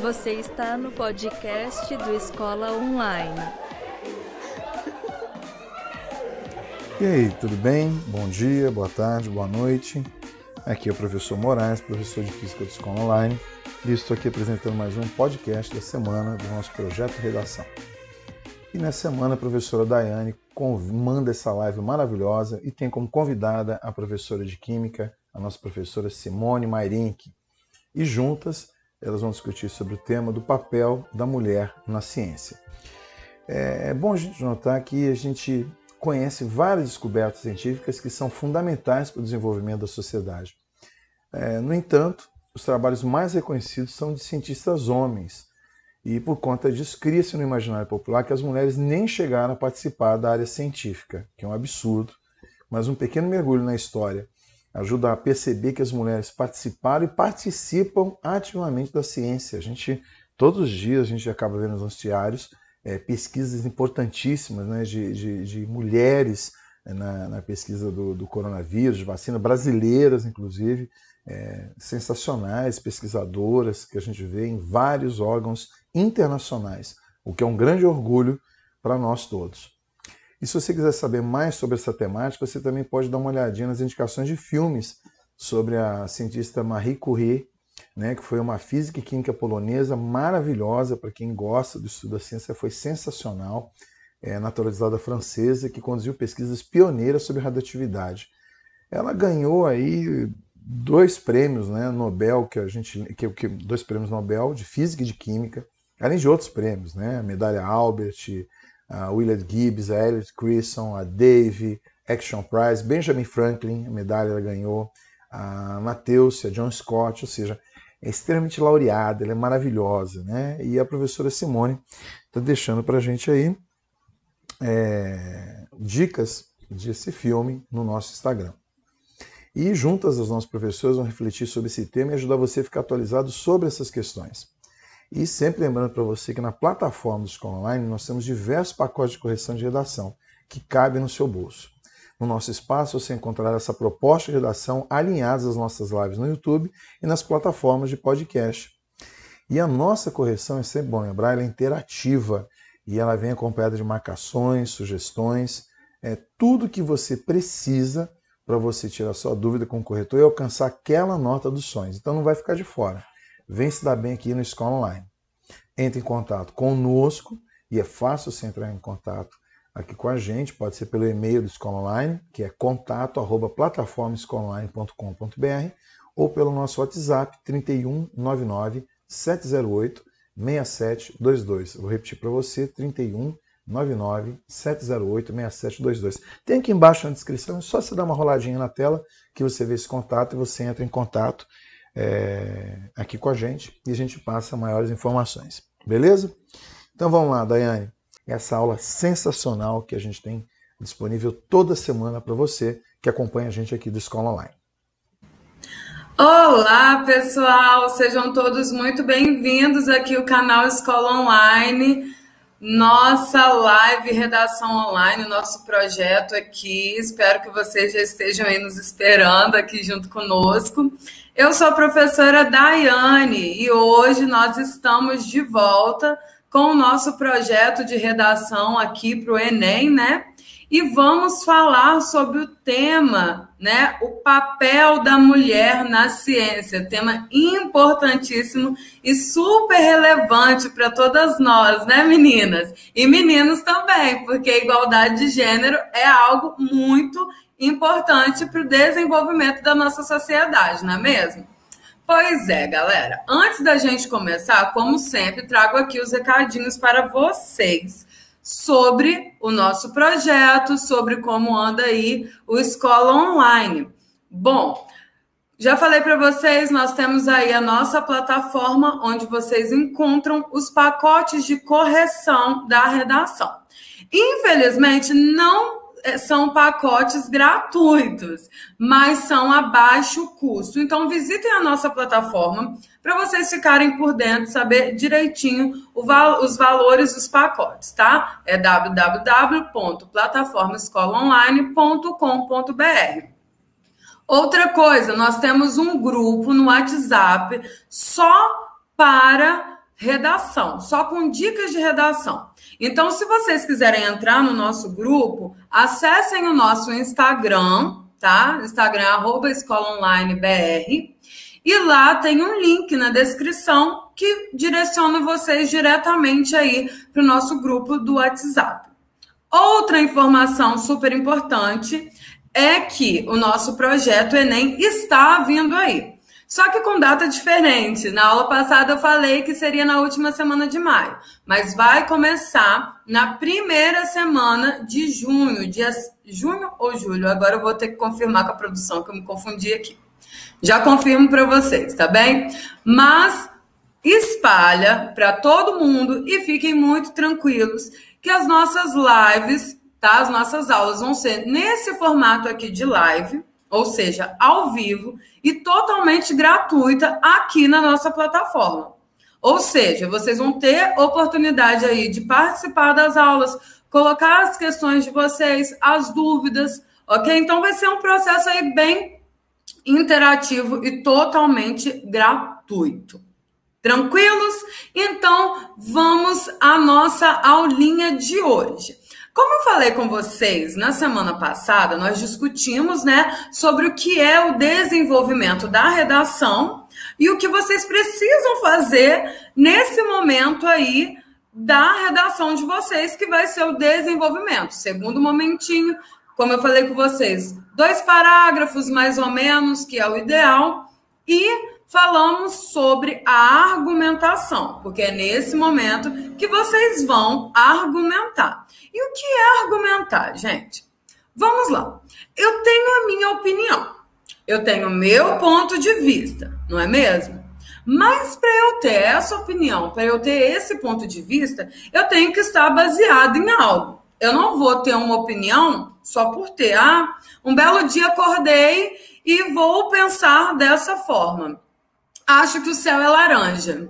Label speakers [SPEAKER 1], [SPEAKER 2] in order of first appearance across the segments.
[SPEAKER 1] Você está no podcast do Escola Online.
[SPEAKER 2] E aí, tudo bem? Bom dia, boa tarde, boa noite. Aqui é o professor Moraes, professor de Física do Escola Online, e estou aqui apresentando mais um podcast da semana do nosso projeto Redação. E nessa semana a professora Daiane manda essa live maravilhosa e tem como convidada a professora de Química, a nossa professora Simone Mairink. E juntas elas vão discutir sobre o tema do papel da mulher na ciência. É, é bom a gente notar que a gente conhece várias descobertas científicas que são fundamentais para o desenvolvimento da sociedade. É, no entanto, os trabalhos mais reconhecidos são de cientistas homens, e por conta disso cria-se no imaginário popular que as mulheres nem chegaram a participar da área científica, que é um absurdo, mas um pequeno mergulho na história ajuda a perceber que as mulheres participaram e participam ativamente da ciência. A gente, todos os dias, a gente acaba vendo nos noticiários é, pesquisas importantíssimas né, de, de, de mulheres é, na, na, pesquisa do, do, coronavírus, de vacina, brasileiras, inclusive, é, sensacionais, pesquisadoras que a gente vê em vários órgãos internacionais, o que é um grande orgulho para nós todos. E se você quiser saber mais sobre essa temática, você também pode dar uma olhadinha nas indicações de filmes sobre a cientista Marie Curie, né, que foi uma física e química polonesa maravilhosa para quem gosta do estudo da ciência, foi sensacional, é, naturalizada francesa, que conduziu pesquisas pioneiras sobre radioatividade. Ela ganhou aí dois prêmios, né, Nobel que a gente, que, que dois prêmios Nobel de física e de química, além de outros prêmios, né, medalha Albert, a Willard Gibbs, a Elliot Crisson, a Dave, Action Prize, Benjamin Franklin, a medalha ela ganhou, a Mateus, a John Scott, ou seja, é extremamente laureada, ela é maravilhosa, né? E a professora Simone está deixando para a gente aí é, dicas desse filme no nosso Instagram. E juntas as nossas professoras vão refletir sobre esse tema e ajudar você a ficar atualizado sobre essas questões. E sempre lembrando para você que na plataforma do Escola Online nós temos diversos pacotes de correção de redação que cabem no seu bolso. No nosso espaço você encontrará essa proposta de redação alinhadas às nossas lives no YouTube e nas plataformas de podcast. E a nossa correção, é sempre bom lembrar, ela é interativa e ela vem acompanhada de marcações, sugestões, é tudo que você precisa para você tirar sua dúvida com o corretor e alcançar aquela nota dos sonhos. Então não vai ficar de fora vem se dar bem aqui no Escola Online. Entre em contato conosco e é fácil você entrar em contato aqui com a gente, pode ser pelo e-mail do Escola Online, que é contato@plataformaescolaonline.com.br ou pelo nosso WhatsApp 3199 708 6722. vou repetir para você 3199 708 6722. Tem aqui embaixo na descrição, é só você dar uma roladinha na tela que você vê esse contato e você entra em contato é, aqui com a gente e a gente passa maiores informações. Beleza? Então vamos lá, Daiane. Essa aula sensacional que a gente tem disponível toda semana para você que acompanha a gente aqui do Escola Online.
[SPEAKER 3] Olá, pessoal! Sejam todos muito bem-vindos aqui ao canal Escola Online. Nossa live Redação Online, nosso projeto aqui. Espero que vocês já estejam aí nos esperando aqui junto conosco. Eu sou a professora Daiane e hoje nós estamos de volta com o nosso projeto de redação aqui para o Enem, né? E vamos falar sobre o tema, né? O papel da mulher na ciência, tema importantíssimo e super relevante para todas nós, né, meninas? E meninos também, porque a igualdade de gênero é algo muito importante para o desenvolvimento da nossa sociedade, não é mesmo? Pois é, galera. Antes da gente começar, como sempre, trago aqui os recadinhos para vocês sobre o nosso projeto, sobre como anda aí o Escola Online. Bom, já falei para vocês, nós temos aí a nossa plataforma onde vocês encontram os pacotes de correção da redação. Infelizmente, não é, são pacotes gratuitos, mas são a baixo custo. Então, visitem a nossa plataforma para vocês ficarem por dentro, saber direitinho val os valores dos pacotes, tá? É www.plataformaescolaonline.com.br. Outra coisa, nós temos um grupo no WhatsApp só para redação, só com dicas de redação. Então, se vocês quiserem entrar no nosso grupo, acessem o nosso Instagram, tá? Instagram arroba escola online BR. E lá tem um link na descrição que direciona vocês diretamente aí para o nosso grupo do WhatsApp. Outra informação super importante é que o nosso projeto Enem está vindo aí. Só que com data diferente. Na aula passada eu falei que seria na última semana de maio, mas vai começar na primeira semana de junho, dia junho ou julho. Agora eu vou ter que confirmar com a produção que eu me confundi aqui. Já confirmo para vocês, tá bem? Mas espalha para todo mundo e fiquem muito tranquilos que as nossas lives, tá? As nossas aulas vão ser nesse formato aqui de live ou seja, ao vivo e totalmente gratuita aqui na nossa plataforma. Ou seja, vocês vão ter oportunidade aí de participar das aulas, colocar as questões de vocês, as dúvidas, ok? Então vai ser um processo aí bem interativo e totalmente gratuito. Tranquilos? Então vamos à nossa aulinha de hoje. Como eu falei com vocês na semana passada, nós discutimos, né, sobre o que é o desenvolvimento da redação e o que vocês precisam fazer nesse momento aí da redação de vocês, que vai ser o desenvolvimento. Segundo momentinho, como eu falei com vocês, dois parágrafos mais ou menos, que é o ideal, e falamos sobre a argumentação, porque é nesse momento que vocês vão argumentar. E o que é argumentar, gente? Vamos lá. Eu tenho a minha opinião. Eu tenho meu ponto de vista, não é mesmo? Mas para eu ter essa opinião, para eu ter esse ponto de vista, eu tenho que estar baseado em algo. Eu não vou ter uma opinião só por ter. Ah, um belo dia acordei e vou pensar dessa forma acho que o céu é laranja.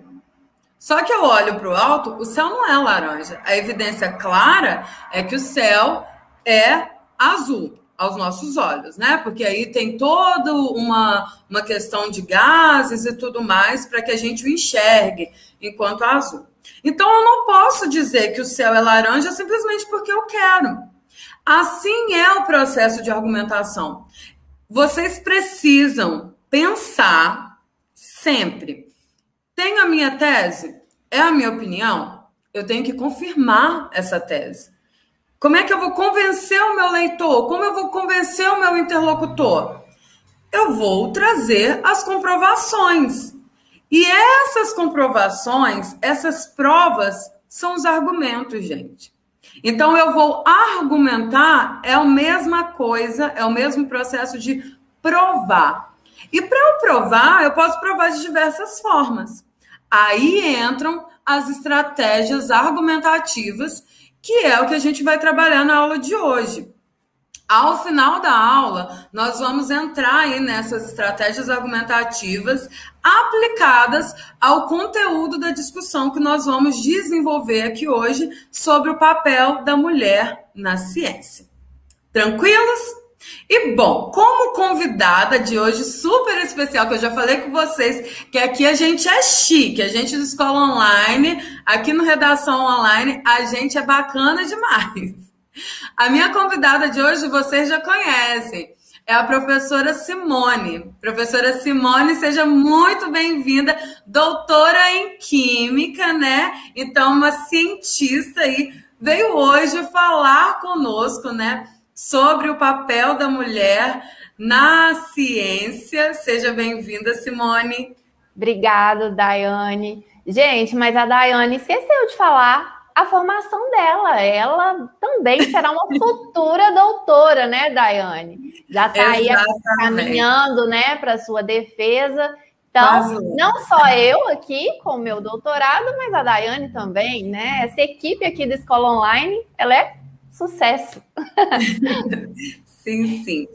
[SPEAKER 3] Só que eu olho para o alto, o céu não é laranja. A evidência clara é que o céu é azul aos nossos olhos, né? Porque aí tem toda uma, uma questão de gases e tudo mais para que a gente o enxergue enquanto azul. Então eu não posso dizer que o céu é laranja simplesmente porque eu quero. Assim é o processo de argumentação. Vocês precisam pensar sempre. Tenho a minha tese? É a minha opinião? Eu tenho que confirmar essa tese. Como é que eu vou convencer o meu leitor? Como eu vou convencer o meu interlocutor? Eu vou trazer as comprovações. E essas comprovações, essas provas, são os argumentos, gente. Então, eu vou argumentar, é a mesma coisa, é o mesmo processo de provar. E para eu provar, eu posso provar de diversas formas. Aí entram as estratégias argumentativas, que é o que a gente vai trabalhar na aula de hoje. Ao final da aula, nós vamos entrar aí nessas estratégias argumentativas aplicadas ao conteúdo da discussão que nós vamos desenvolver aqui hoje sobre o papel da mulher na ciência. Tranquilos? E bom, como convidada de hoje super especial, que eu já falei com vocês, que aqui a gente é chique, a gente do Escola Online, aqui no Redação Online, a gente é bacana demais. A minha convidada de hoje vocês já conhecem, é a professora Simone. Professora Simone, seja muito bem-vinda, doutora em Química, né? Então, uma cientista aí, veio hoje falar conosco, né? sobre o papel da mulher na ciência. Seja bem-vinda, Simone.
[SPEAKER 4] Obrigada, Daiane. Gente, mas a Daiane esqueceu de falar a formação dela. Ela também será uma futura doutora, né, Daiane? Já está aí caminhando, né, para sua defesa. Então, não só eu aqui com o meu doutorado, mas a Daiane também, né? Essa equipe aqui da Escola Online, ela é sucesso.
[SPEAKER 3] sim, sim.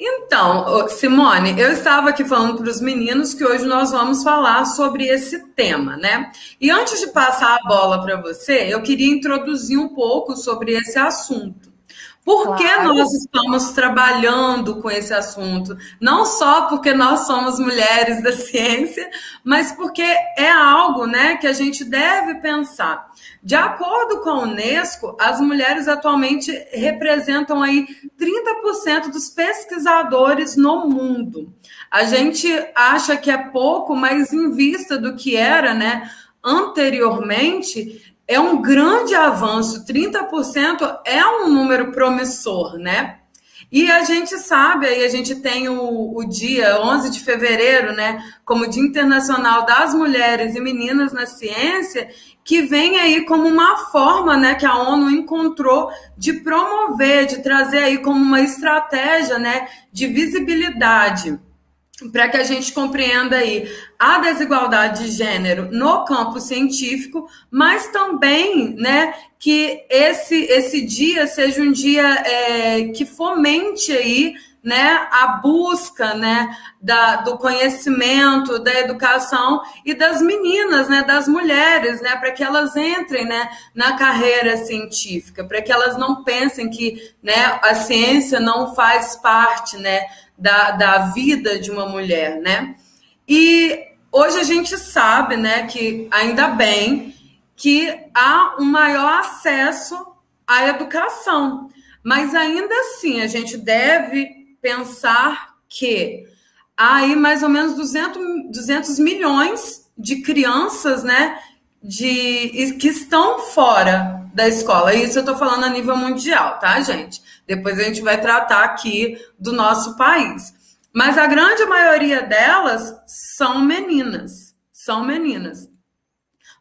[SPEAKER 3] Então, Simone, eu estava aqui falando para os meninos que hoje nós vamos falar sobre esse tema, né? E antes de passar a bola para você, eu queria introduzir um pouco sobre esse assunto. Por que nós estamos trabalhando com esse assunto? Não só porque nós somos mulheres da ciência, mas porque é algo né, que a gente deve pensar. De acordo com a Unesco, as mulheres atualmente representam aí 30% dos pesquisadores no mundo. A gente acha que é pouco, mas em vista do que era, né, anteriormente, é um grande avanço. 30% é um número promissor, né? E a gente sabe, aí a gente tem o, o dia 11 de fevereiro, né, como Dia Internacional das Mulheres e Meninas na Ciência, que vem aí como uma forma, né, que a ONU encontrou de promover, de trazer aí como uma estratégia, né, de visibilidade para que a gente compreenda aí a desigualdade de gênero no campo científico, mas também, né, que esse esse dia seja um dia é, que fomente aí, né, a busca, né, da, do conhecimento, da educação e das meninas, né, das mulheres, né, para que elas entrem, né, na carreira científica, para que elas não pensem que, né, a ciência não faz parte, né, da, da vida de uma mulher, né? E hoje a gente sabe, né, que ainda bem que há um maior acesso à educação, mas ainda assim a gente deve pensar que há aí mais ou menos 200, 200 milhões de crianças, né, de, que estão fora da escola. Isso eu estou falando a nível mundial, tá, gente? Depois a gente vai tratar aqui do nosso país. Mas a grande maioria delas são meninas. São meninas.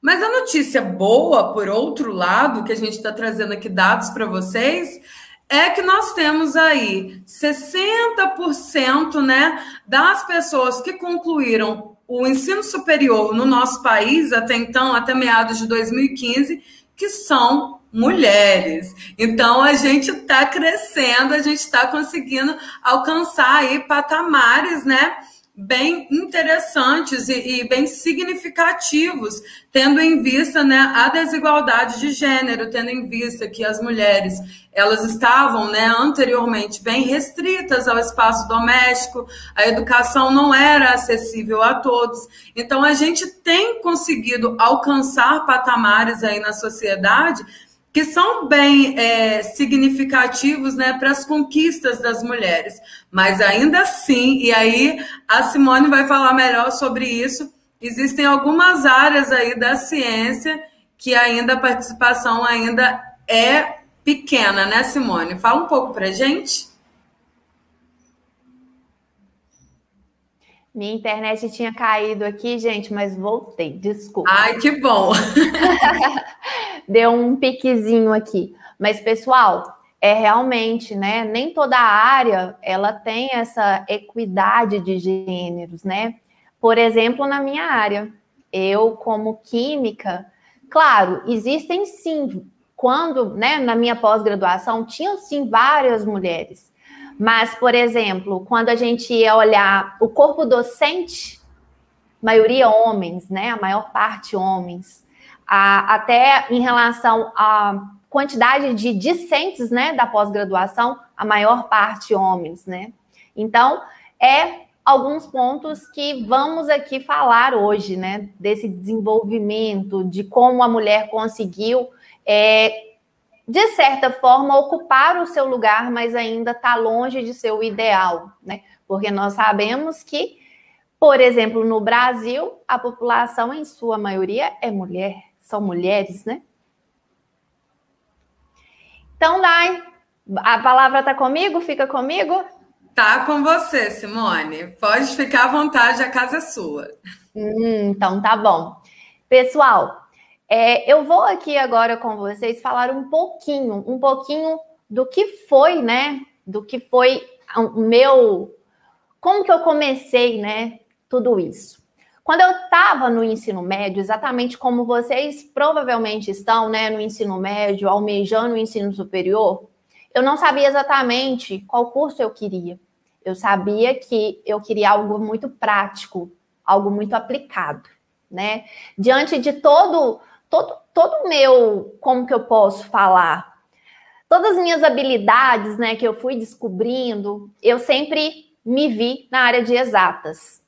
[SPEAKER 3] Mas a notícia boa, por outro lado, que a gente está trazendo aqui dados para vocês, é que nós temos aí 60% né, das pessoas que concluíram o ensino superior no nosso país, até então, até meados de 2015, que são mulheres. Então a gente está crescendo, a gente está conseguindo alcançar aí patamares, né? Bem interessantes e, e, bem significativos, tendo em vista né, a desigualdade de gênero, tendo em vista que as mulheres elas estavam né, anteriormente bem restritas ao espaço doméstico, a educação não era acessível a todos. Então a gente tem conseguido alcançar patamares aí na sociedade que são bem é, significativos né, para as conquistas das mulheres. Mas ainda assim, e aí a Simone vai falar melhor sobre isso, existem algumas áreas aí da ciência que ainda a participação ainda é pequena, né, Simone? Fala um pouco para gente.
[SPEAKER 4] Minha internet tinha caído aqui, gente, mas voltei. Desculpa.
[SPEAKER 3] Ai, que bom.
[SPEAKER 4] Deu um piquezinho aqui. Mas, pessoal, é realmente, né? Nem toda área ela tem essa equidade de gêneros, né? Por exemplo, na minha área, eu, como química, claro, existem sim. Quando, né, na minha pós-graduação, tinham sim várias mulheres mas, por exemplo, quando a gente ia olhar o corpo docente, maioria homens, né? A maior parte homens. A, até em relação à quantidade de discentes, né, da pós-graduação, a maior parte homens, né? Então, é alguns pontos que vamos aqui falar hoje, né? Desse desenvolvimento, de como a mulher conseguiu é, de certa forma, ocupar o seu lugar, mas ainda está longe de ser o ideal, né? Porque nós sabemos que, por exemplo, no Brasil, a população, em sua maioria, é mulher, são mulheres, né? Então, Dai, a palavra está comigo? Fica comigo?
[SPEAKER 3] Tá com você, Simone. Pode ficar à vontade, a casa é sua.
[SPEAKER 4] Hum, então tá bom. Pessoal, é, eu vou aqui agora com vocês falar um pouquinho, um pouquinho do que foi, né? Do que foi o meu. Como que eu comecei, né? Tudo isso. Quando eu estava no ensino médio, exatamente como vocês provavelmente estão, né? No ensino médio, almejando o ensino superior, eu não sabia exatamente qual curso eu queria. Eu sabia que eu queria algo muito prático, algo muito aplicado, né? Diante de todo todo todo meu, como que eu posso falar? todas as minhas habilidades, né, que eu fui descobrindo, eu sempre me vi na área de exatas.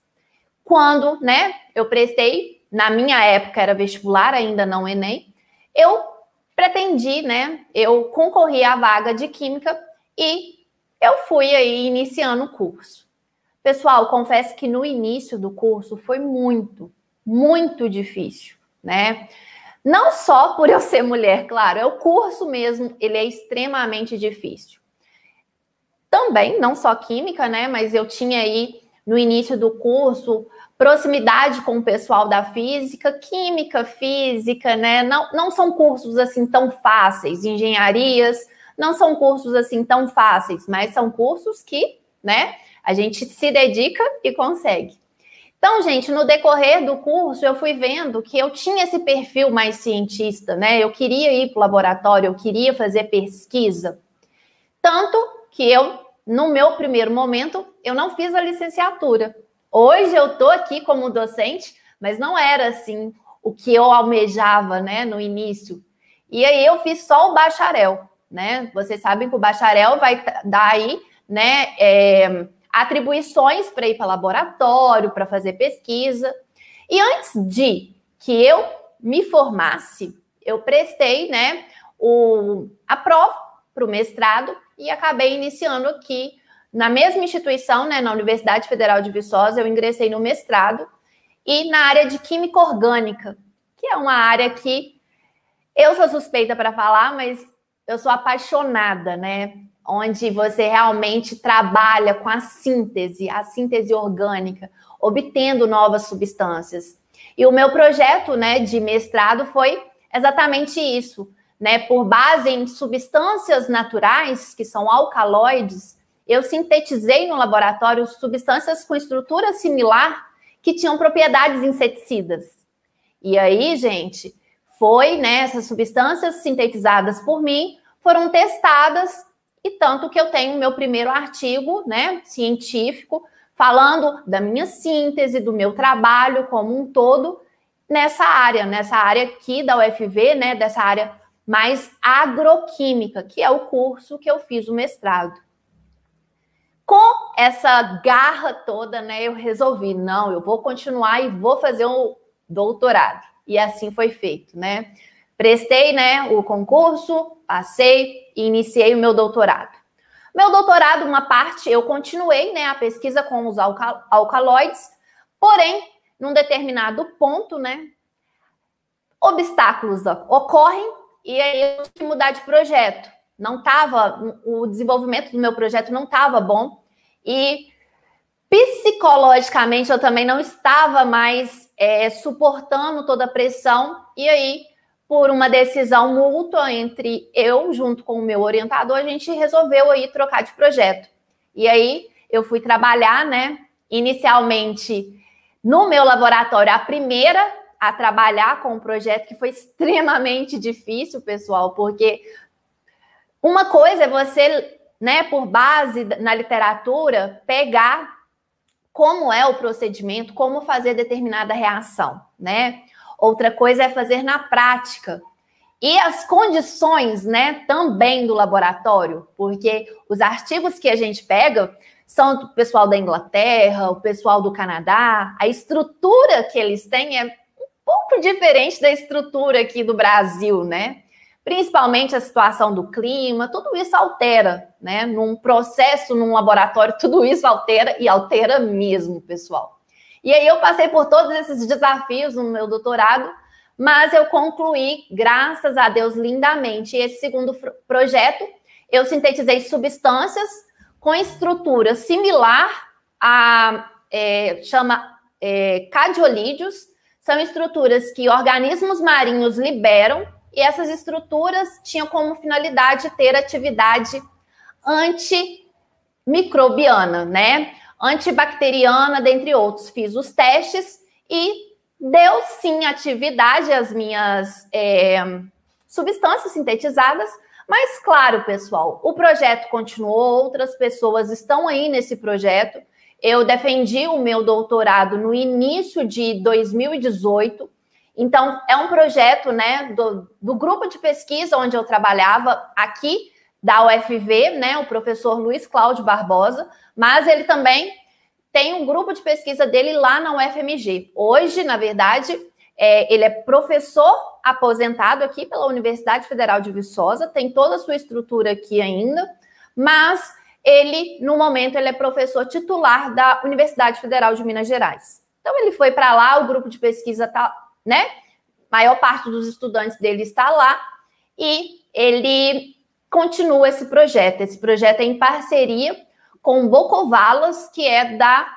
[SPEAKER 4] Quando, né, eu prestei, na minha época era vestibular, ainda não Enem, eu pretendi, né, eu concorri à vaga de química e eu fui aí iniciando o curso. Pessoal, confesso que no início do curso foi muito, muito difícil, né? Não só por eu ser mulher, claro, é o curso mesmo, ele é extremamente difícil. Também, não só química, né? Mas eu tinha aí no início do curso proximidade com o pessoal da física, química, física, né? Não, não são cursos assim tão fáceis, engenharias, não são cursos assim tão fáceis, mas são cursos que, né? A gente se dedica e consegue. Então, gente, no decorrer do curso, eu fui vendo que eu tinha esse perfil mais cientista, né? Eu queria ir para o laboratório, eu queria fazer pesquisa. Tanto que eu, no meu primeiro momento, eu não fiz a licenciatura. Hoje eu estou aqui como docente, mas não era assim o que eu almejava, né, no início. E aí eu fiz só o bacharel, né? Vocês sabem que o bacharel vai dar aí, né, é, atribuições para ir para laboratório, para fazer pesquisa. E antes de que eu me formasse, eu prestei, né, o, a prova para o mestrado e acabei iniciando aqui na mesma instituição, né, na Universidade Federal de Viçosa, eu ingressei no mestrado e na área de química orgânica, que é uma área que eu sou suspeita para falar, mas eu sou apaixonada, né? Onde você realmente trabalha com a síntese, a síntese orgânica, obtendo novas substâncias. E o meu projeto, né, de mestrado foi exatamente isso, né, por base em substâncias naturais, que são alcaloides, eu sintetizei no laboratório substâncias com estrutura similar que tinham propriedades inseticidas. E aí, gente, foi, né, essas substâncias sintetizadas por mim foram testadas e tanto que eu tenho meu primeiro artigo, né, científico, falando da minha síntese, do meu trabalho como um todo nessa área, nessa área aqui da UFV, né, dessa área mais agroquímica, que é o curso que eu fiz o mestrado. Com essa garra toda, né, eu resolvi, não, eu vou continuar e vou fazer um doutorado. E assim foi feito, né? Prestei, né, o concurso, passei e iniciei o meu doutorado. Meu doutorado, uma parte, eu continuei, né, a pesquisa com os alcal alcaloides, porém, num determinado ponto, né, obstáculos ocorrem e aí eu tive que mudar de projeto. Não estava, o desenvolvimento do meu projeto não estava bom e psicologicamente eu também não estava mais é, suportando toda a pressão e aí por uma decisão mútua entre eu junto com o meu orientador, a gente resolveu aí trocar de projeto. E aí eu fui trabalhar, né, inicialmente no meu laboratório, a primeira a trabalhar com um projeto que foi extremamente difícil, pessoal, porque uma coisa é você, né, por base na literatura, pegar como é o procedimento, como fazer determinada reação, né? Outra coisa é fazer na prática. E as condições, né, também do laboratório, porque os artigos que a gente pega são do pessoal da Inglaterra, o pessoal do Canadá, a estrutura que eles têm é um pouco diferente da estrutura aqui do Brasil, né? Principalmente a situação do clima, tudo isso altera, né? Num processo, num laboratório, tudo isso altera e altera mesmo, pessoal. E aí eu passei por todos esses desafios no meu doutorado, mas eu concluí, graças a Deus, lindamente. esse segundo projeto, eu sintetizei substâncias com estrutura similar a é, chama é, cadiolídeos, são estruturas que organismos marinhos liberam e essas estruturas tinham como finalidade ter atividade antimicrobiana, né? Antibacteriana, dentre outros. Fiz os testes e deu sim atividade às minhas é, substâncias sintetizadas. Mas, claro, pessoal, o projeto continuou, outras pessoas estão aí nesse projeto. Eu defendi o meu doutorado no início de 2018. Então, é um projeto né, do, do grupo de pesquisa onde eu trabalhava aqui da UFV, né, o professor Luiz Cláudio Barbosa, mas ele também tem um grupo de pesquisa dele lá na UFMG. Hoje, na verdade, é, ele é professor aposentado aqui pela Universidade Federal de Viçosa, tem toda a sua estrutura aqui ainda, mas ele, no momento, ele é professor titular da Universidade Federal de Minas Gerais. Então, ele foi para lá, o grupo de pesquisa tá, né? maior parte dos estudantes dele está lá e ele continua esse projeto. Esse projeto é em parceria com Bocovalas, que é da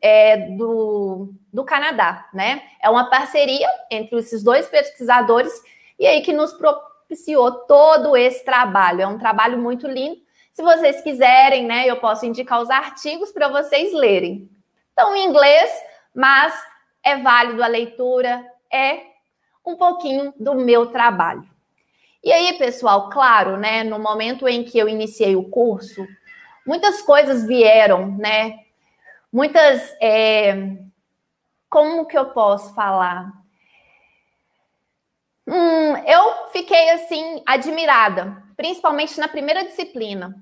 [SPEAKER 4] é, do, do Canadá, né? É uma parceria entre esses dois pesquisadores e aí que nos propiciou todo esse trabalho. É um trabalho muito lindo. Se vocês quiserem, né, eu posso indicar os artigos para vocês lerem. Estão em inglês, mas é válido a leitura, é um pouquinho do meu trabalho. E aí, pessoal, claro, né, no momento em que eu iniciei o curso, muitas coisas vieram, né? Muitas. É... Como que eu posso falar? Hum, eu fiquei assim admirada, principalmente na primeira disciplina.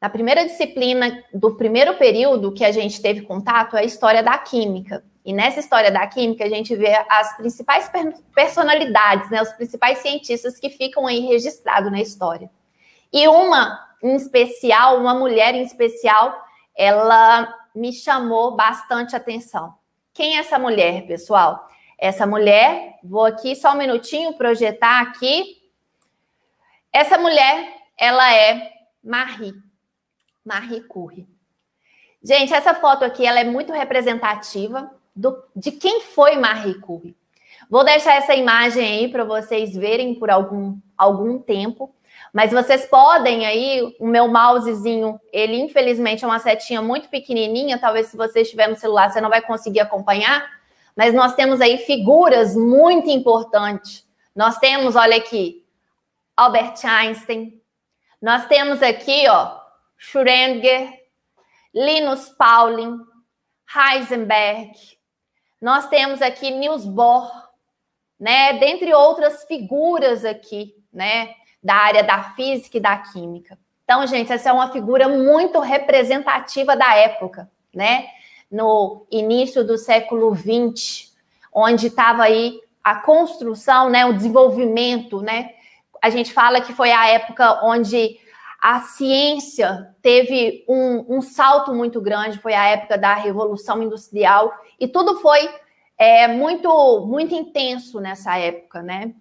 [SPEAKER 4] Na primeira disciplina do primeiro período que a gente teve contato, é a história da química. E nessa história da química, a gente vê as principais personalidades, né, os principais cientistas que ficam aí registrados na história. E uma em especial, uma mulher em especial, ela me chamou bastante atenção. Quem é essa mulher, pessoal? Essa mulher, vou aqui só um minutinho projetar aqui. Essa mulher, ela é Marie, Marie Curie. Gente, essa foto aqui, ela é muito representativa do, de quem foi Marie Curie. Vou deixar essa imagem aí para vocês verem por algum, algum tempo. Mas vocês podem aí, o meu mousezinho, ele infelizmente é uma setinha muito pequenininha, talvez se você estiver no celular você não vai conseguir acompanhar, mas nós temos aí figuras muito importantes. Nós temos, olha aqui, Albert Einstein. Nós temos aqui, ó, Schrödinger, Linus Pauling, Heisenberg, nós temos aqui Niels Bohr, né? Dentre outras figuras aqui, né? Da área da física e da química. Então, gente, essa é uma figura muito representativa da época, né? No início do século XX, onde estava aí a construção, né? O desenvolvimento, né? A gente fala que foi a época onde a ciência teve um, um, salto muito grande, foi a época da Revolução Industrial, e tudo foi é, muito, muito intenso nessa época, né?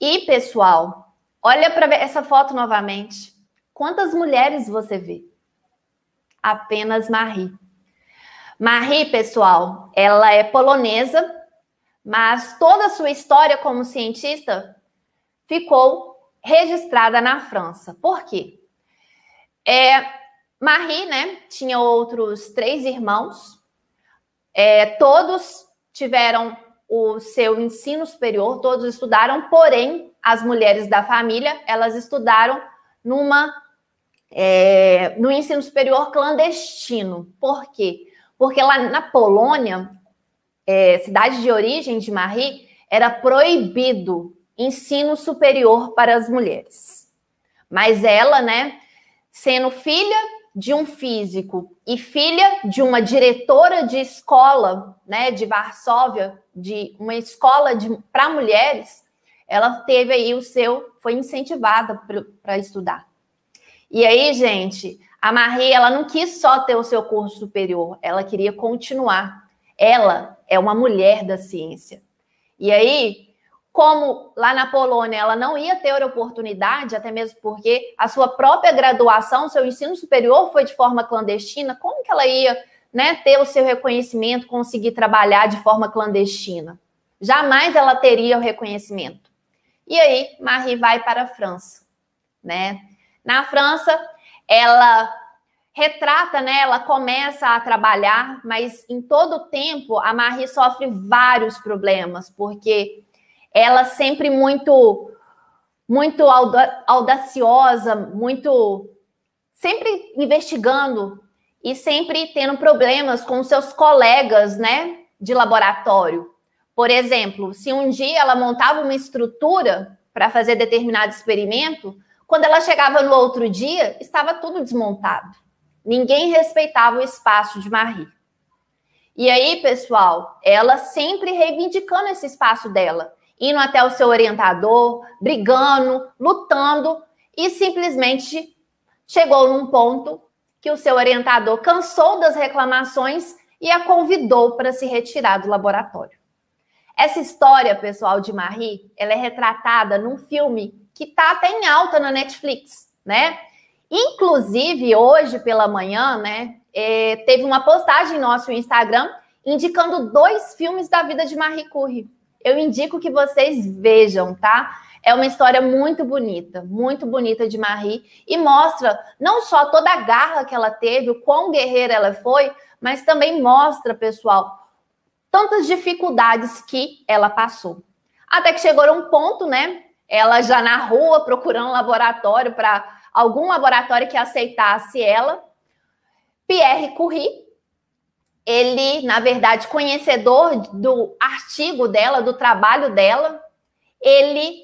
[SPEAKER 4] E, pessoal, olha para essa foto novamente. Quantas mulheres você vê? Apenas Marie. Marie, pessoal, ela é polonesa, mas toda a sua história como cientista ficou registrada na França. Por quê? É, Marie, né, tinha outros três irmãos, é, todos tiveram o seu ensino superior, todos estudaram, porém, as mulheres da família, elas estudaram numa é, no ensino superior clandestino. Por quê? Porque lá na Polônia, é, cidade de origem de Marie, era proibido ensino superior para as mulheres. Mas ela, né, sendo filha de um físico e filha de uma diretora de escola, né, de Varsóvia, de uma escola para mulheres, ela teve aí o seu, foi incentivada para estudar. E aí, gente, a Marie, ela não quis só ter o seu curso superior, ela queria continuar. Ela é uma mulher da ciência. E aí, como lá na Polônia ela não ia ter oportunidade, até mesmo porque a sua própria graduação, seu ensino superior foi de forma clandestina, como que ela ia né, ter o seu reconhecimento, conseguir trabalhar de forma clandestina? Jamais ela teria o reconhecimento. E aí, Marie vai para a França, né? Na França, ela retrata, né? Ela começa a trabalhar, mas em todo o tempo a Marie sofre vários problemas, porque ela sempre muito muito audaciosa, muito sempre investigando e sempre tendo problemas com seus colegas, né, de laboratório. Por exemplo, se um dia ela montava uma estrutura para fazer determinado experimento, Quando ela chegava no outro dia, estava tudo desmontado. Ninguém respeitava o espaço de Marie. E aí, pessoal, ela sempre reivindicando esse espaço dela, indo até o seu orientador, brigando, lutando, e simplesmente chegou num ponto que o seu orientador cansou das reclamações e a convidou para se retirar do laboratório. Essa história, pessoal, de Marie, ela é retratada num filme que está até em alta na Netflix, né? Inclusive, hoje pela manhã, né, é, teve uma postagem no nosso Instagram indicando dois filmes da vida de Marie Curie. Eu indico que vocês vejam, tá? É uma história muito bonita, muito bonita de Marie e mostra não só toda a garra que ela teve, o quão guerreira ela foi, mas também mostra, pessoal, tantas dificuldades que ela passou. Até que chegou a um ponto, né? Ela já na rua procurando um laboratório para algum laboratório que aceitasse ela. Pierre Curie, ele, na verdade, conhecedor do artigo dela, do trabalho dela, ele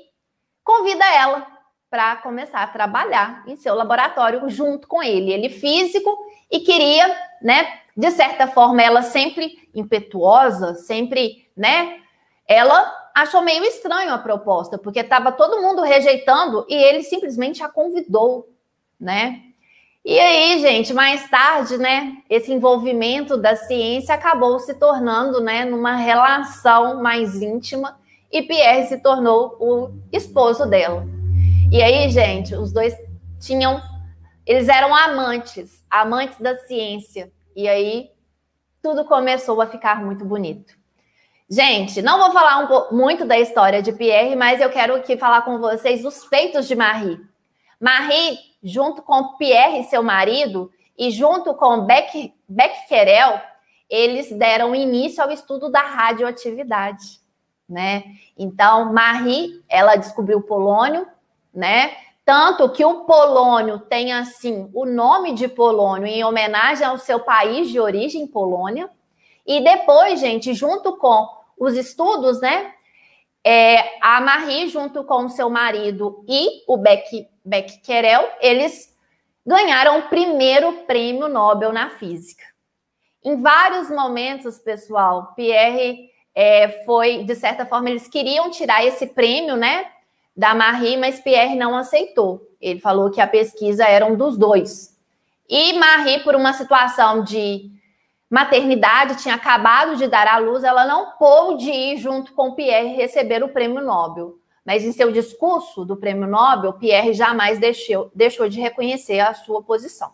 [SPEAKER 4] convida ela para começar a trabalhar em seu laboratório junto com ele. Ele físico e queria, né, de certa forma, ela sempre impetuosa, sempre, né? Ela achou meio estranho a proposta, porque estava todo mundo rejeitando e ele simplesmente a convidou, né? E aí, gente, mais tarde, né, esse envolvimento da ciência acabou se tornando, né, numa relação mais íntima e Pierre se tornou o esposo dela. E aí, gente, os dois tinham eles eram amantes, amantes da ciência. E aí tudo começou a ficar muito bonito. Gente, não vou falar um muito da história de Pierre, mas eu quero aqui falar com vocês os feitos de Marie. Marie, junto com Pierre, seu marido, e junto com Beck, Becquerel, eles deram início ao estudo da radioatividade, né? Então, Marie, ela descobriu o polônio, né? Tanto que o polônio tem, assim, o nome de polônio em homenagem ao seu país de origem, Polônia. E depois, gente, junto com os estudos, né? É, a Marie, junto com o seu marido e o Beck, Becquerel, eles ganharam o primeiro prêmio Nobel na física. Em vários momentos, pessoal, Pierre é, foi, de certa forma, eles queriam tirar esse prêmio, né? da Marie, mas Pierre não aceitou. Ele falou que a pesquisa era um dos dois. E Marie, por uma situação de maternidade, tinha acabado de dar à luz, ela não pôde ir junto com Pierre receber o prêmio Nobel. Mas em seu discurso do prêmio Nobel, Pierre jamais deixou, deixou de reconhecer a sua posição.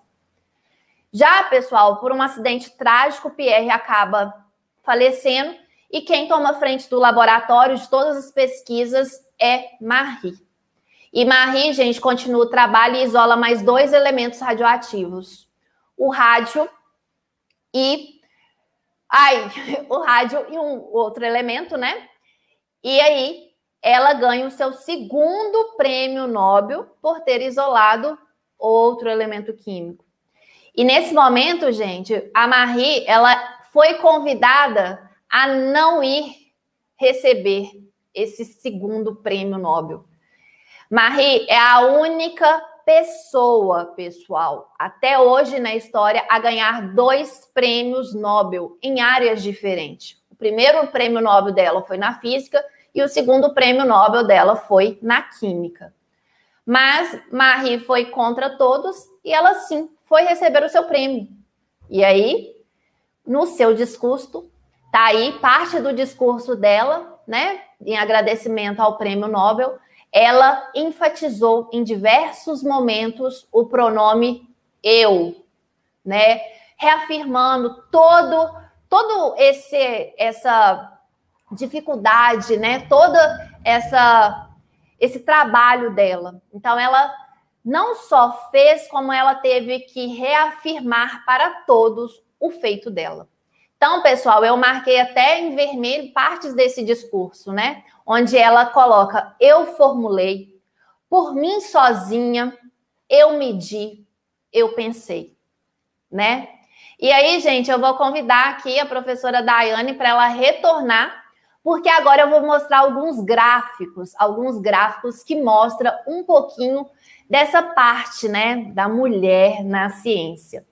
[SPEAKER 4] Já, pessoal, por um acidente trágico, Pierre acaba falecendo e quem toma frente do laboratório de todas as pesquisas é Marie. E Marie, gente, continua o trabalho e isola mais dois elementos radioativos: o rádio e. Ai, o rádio e um outro elemento, né? E aí ela ganha o seu segundo prêmio Nobel por ter isolado outro elemento químico. E nesse momento, gente, a Marie, ela foi convidada a não ir receber esse segundo prêmio Nobel. Marie é a única pessoa, pessoal, até hoje na história, a ganhar dois prêmios Nobel em áreas diferentes. O primeiro prêmio Nobel dela foi na física e o segundo prêmio Nobel dela foi na química. Mas Marie foi contra todos e ela sim foi receber o seu prêmio. E aí, no seu discurso, tá aí parte do discurso dela, né? em agradecimento ao prêmio Nobel, ela enfatizou em diversos momentos o pronome eu, né? Reafirmando todo todo esse essa dificuldade, né? Toda essa esse trabalho dela. Então ela não só fez como ela teve que reafirmar para todos o feito dela. Então, pessoal, eu marquei até em vermelho partes desse discurso, né? Onde ela coloca: eu formulei, por mim sozinha, eu medi, eu pensei, né? E aí, gente, eu vou convidar aqui a professora Daiane para ela retornar porque agora eu vou mostrar alguns gráficos, alguns gráficos que mostram um pouquinho dessa parte, né, da mulher na ciência.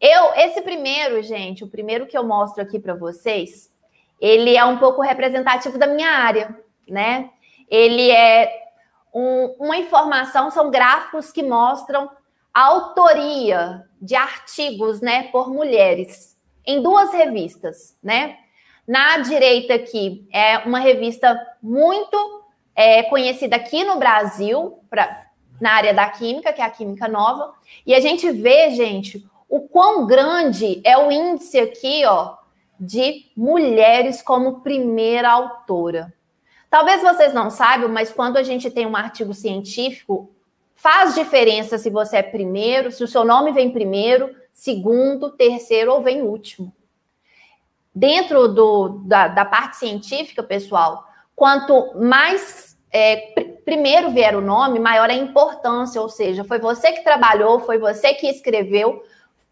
[SPEAKER 4] Eu, esse primeiro, gente, o primeiro que eu mostro aqui para vocês, ele é um pouco representativo da minha área, né? Ele é um, uma informação, são gráficos que mostram a autoria de artigos, né, por mulheres em duas revistas, né? Na direita aqui é uma revista muito é, conhecida aqui no Brasil, pra, na área da química, que é a Química Nova, e a gente vê, gente, o quão grande é o índice aqui, ó, de mulheres como primeira autora. Talvez vocês não saibam, mas quando a gente tem um artigo científico, faz diferença se você é primeiro, se o seu nome vem primeiro, segundo, terceiro ou vem último dentro do, da, da parte científica, pessoal, quanto mais é, primeiro vier o nome, maior a importância, ou seja, foi você que trabalhou, foi você que escreveu,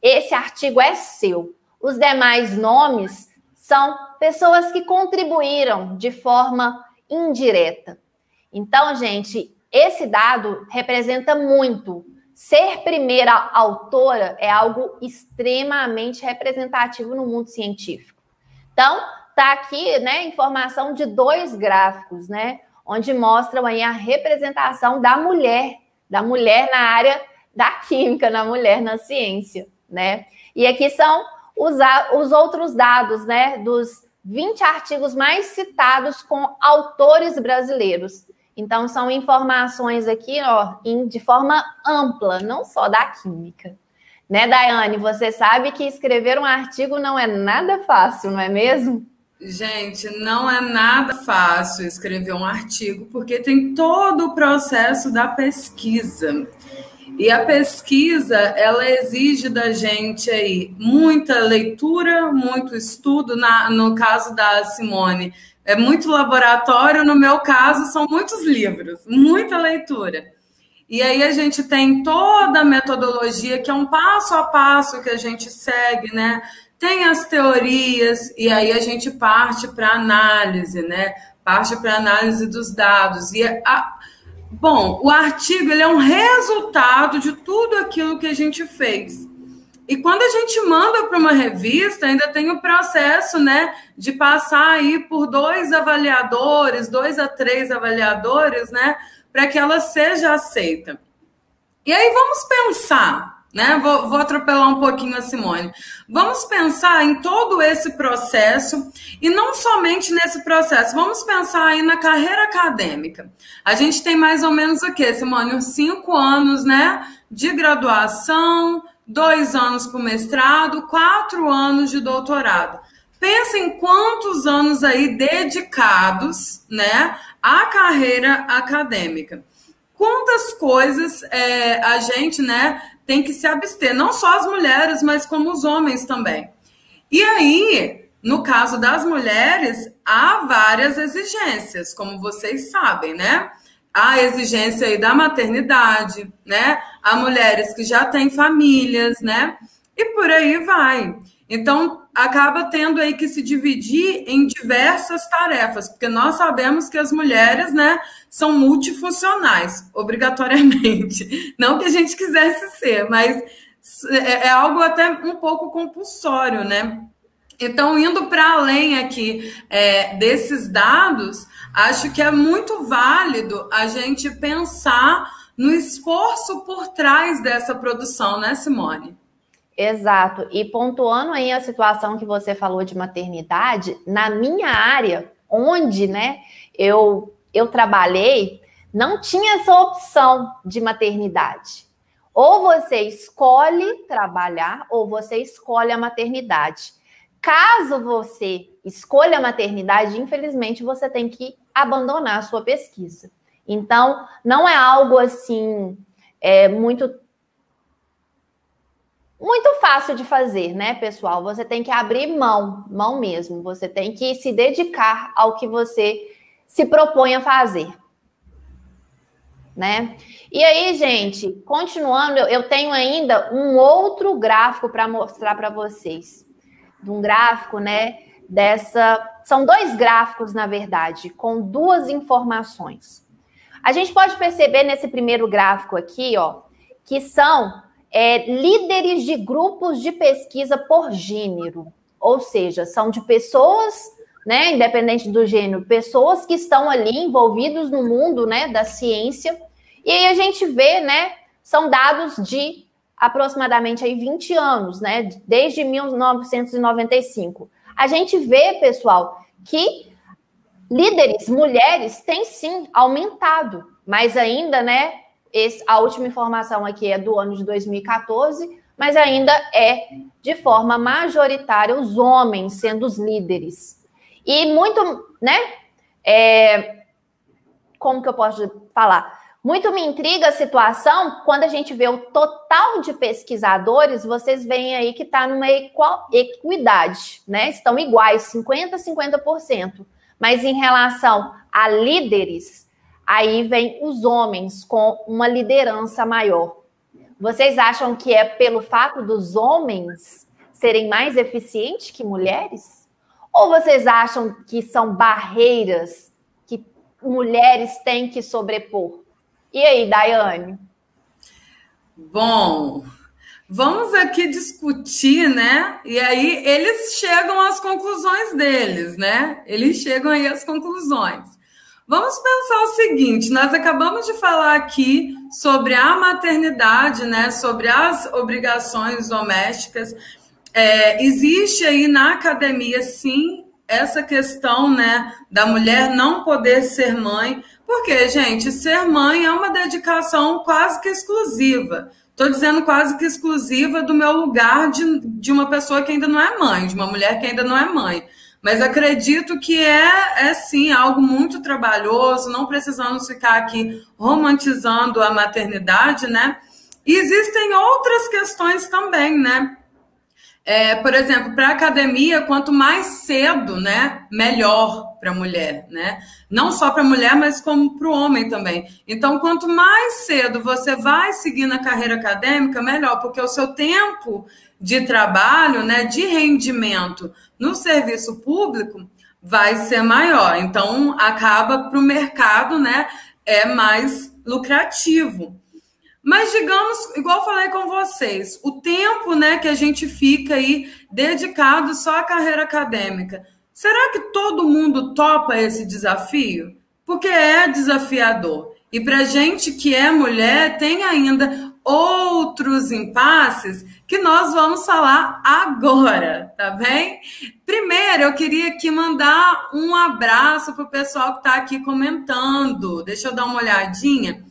[SPEAKER 4] esse artigo é seu. Os demais nomes são pessoas que contribuíram de forma indireta. Então, gente, esse dado representa muito. Ser primeira autora é algo extremamente representativo no mundo científico. Então, tá aqui, né, informação de dois gráficos, né, onde mostram aí a representação da mulher, da mulher na área da química, na mulher na ciência, né? E aqui são os, os outros dados, né, dos 20 artigos mais citados com autores brasileiros. Então, são informações aqui, ó, de forma ampla, não só da química. Né, Daiane? Você sabe que escrever um artigo não é nada fácil, não é mesmo?
[SPEAKER 3] Gente, não é nada fácil escrever um artigo, porque tem todo o processo da pesquisa. E a pesquisa, ela exige da gente aí muita leitura, muito estudo. Na, no caso da Simone, é muito laboratório. No meu caso, são muitos livros, muita leitura. E aí a gente tem toda a metodologia, que é um passo a passo que a gente segue, né? Tem as teorias, e aí a gente parte para análise, né? Parte para análise dos dados. E a... Bom, o artigo ele é um resultado de tudo aquilo que a gente fez. E quando a gente manda para uma revista, ainda tem o processo, né, de passar aí por dois avaliadores, dois a três avaliadores, né, para que ela seja aceita. E aí vamos pensar, né? Vou, vou, atropelar um pouquinho a Simone. Vamos pensar em todo esse processo e não somente nesse processo. Vamos pensar aí na carreira acadêmica. A gente tem mais ou menos o quê, Simone? Uns cinco anos, né? De graduação, dois anos o mestrado, quatro anos de doutorado. Pensa em quantos anos aí dedicados, né, à carreira acadêmica. Quantas coisas é, a gente, né, tem que se abster, não só as mulheres, mas como os homens também. E aí, no caso das mulheres, há várias exigências, como vocês sabem, né? Há a exigência aí da maternidade, né? Há mulheres que já têm famílias, né? E por aí vai. Então, acaba tendo aí que se dividir em diversas tarefas, porque nós sabemos que as mulheres, né, são multifuncionais, obrigatoriamente. Não que a gente quisesse ser, mas é, é algo até um pouco compulsório, né? Então, indo para além aqui é, desses dados, acho que é muito válido a gente pensar no esforço por trás dessa produção, né, Simone?
[SPEAKER 4] Exato. E pontuando aí a situação que você falou de maternidade, na minha área, onde, né, eu eu trabalhei, não tinha essa opção de maternidade. Ou você escolhe trabalhar ou você escolhe a maternidade. Caso você escolha a maternidade, infelizmente você tem que abandonar a sua pesquisa. Então, não é algo assim é, muito muito fácil de fazer, né, pessoal? Você tem que abrir mão, mão mesmo. Você tem que se dedicar ao que você se propõe a fazer. Né? E aí, gente, continuando, eu tenho ainda um outro gráfico para mostrar para vocês. Um gráfico, né, dessa. São dois gráficos, na verdade, com duas informações. A gente pode perceber nesse primeiro gráfico aqui, ó, que são é, líderes de grupos de pesquisa por gênero, ou seja, são de pessoas, né, independente do gênero, pessoas que estão ali envolvidos no mundo, né, da ciência. E aí a gente vê, né, são dados de aproximadamente aí 20 anos, né, desde 1995. A gente vê, pessoal, que líderes mulheres têm sim aumentado, mas ainda, né, esse, a última informação aqui é do ano de 2014, mas ainda é de forma majoritária os homens sendo os líderes. E muito, né? É, como que eu posso falar? Muito me intriga a situação quando a gente vê o total de pesquisadores, vocês veem aí que está numa equidade, né? Estão iguais, 50% 50%. Mas em relação a líderes, aí vem os homens com uma liderança maior. Vocês acham que é pelo fato dos homens serem mais eficientes que mulheres? Ou vocês acham que são barreiras que mulheres têm que sobrepor? E aí, Daiane?
[SPEAKER 3] Bom, vamos aqui discutir, né? E aí eles chegam às conclusões deles, né? Eles chegam aí às conclusões. Vamos pensar o seguinte: nós acabamos de falar aqui sobre a maternidade, né? Sobre as obrigações domésticas. É, existe aí na academia, sim, essa questão, né, da mulher não poder ser mãe, porque, gente, ser mãe é uma dedicação quase que exclusiva. Estou dizendo quase que exclusiva do meu lugar de, de uma pessoa que ainda não é mãe, de uma mulher que ainda não é mãe. Mas acredito que é, é sim algo muito trabalhoso, não precisamos ficar aqui romantizando a maternidade, né? E existem outras questões também, né? É, por exemplo, para a academia, quanto mais cedo, né, melhor para a mulher, né? Não só para a mulher, mas como para o homem também. Então, quanto mais cedo você vai seguir na carreira acadêmica, melhor, porque o seu tempo de trabalho, né, de rendimento no serviço público vai ser maior. Então, acaba para o mercado, né, é mais lucrativo. Mas digamos, igual falei com vocês, o tempo, né, que a gente fica aí dedicado só à carreira acadêmica, será que todo mundo topa esse desafio? Porque é desafiador. E para gente que é mulher, tem ainda outros impasses que nós vamos falar agora, tá bem? Primeiro, eu queria aqui mandar um abraço para o pessoal que está aqui comentando. Deixa eu dar uma olhadinha.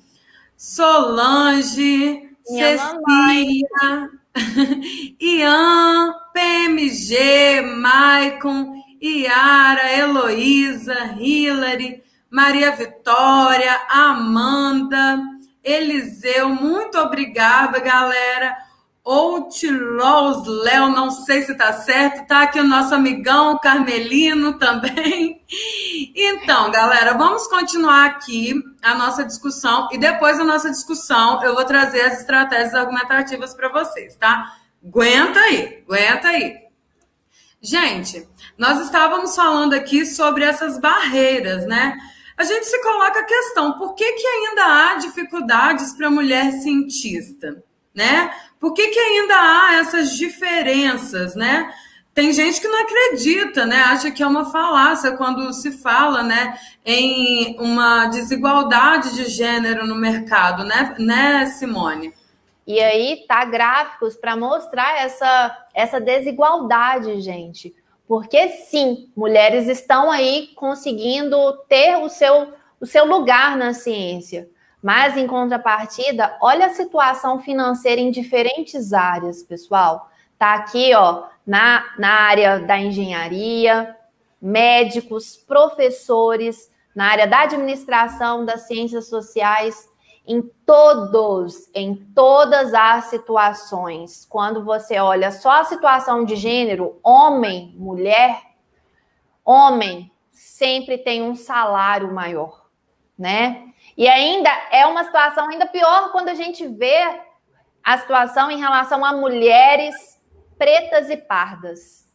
[SPEAKER 3] Solange, Minha Cecília, Ian, PMG, Maicon, Iara, Heloísa, Hilary, Maria Vitória, Amanda, Eliseu, muito obrigada, galera. Outlaws Léo, não sei se tá certo, tá aqui o nosso amigão Carmelino também. Então, galera, vamos continuar aqui a nossa discussão e depois da nossa discussão eu vou trazer as estratégias argumentativas para vocês, tá? Aguenta aí, aguenta aí. Gente, nós estávamos falando aqui sobre essas barreiras, né? A gente se coloca a questão, por que, que ainda há dificuldades para a mulher cientista, né? Por que, que ainda há essas diferenças, né? Tem gente que não acredita, né? Acha que é uma falácia quando se fala, né, em uma desigualdade de gênero no mercado, né, né Simone?
[SPEAKER 4] E aí tá gráficos para mostrar essa essa desigualdade, gente. Porque sim, mulheres estão aí conseguindo ter o seu o seu lugar na ciência. Mas, em contrapartida, olha a situação financeira em diferentes áreas, pessoal. Tá aqui, ó, na, na área da engenharia, médicos, professores, na área da administração, das ciências sociais, em todos, em todas as situações. Quando você olha só a situação de gênero, homem, mulher, homem sempre tem um salário maior, né? E ainda é uma situação ainda pior quando a gente vê a situação em relação a mulheres pretas e pardas.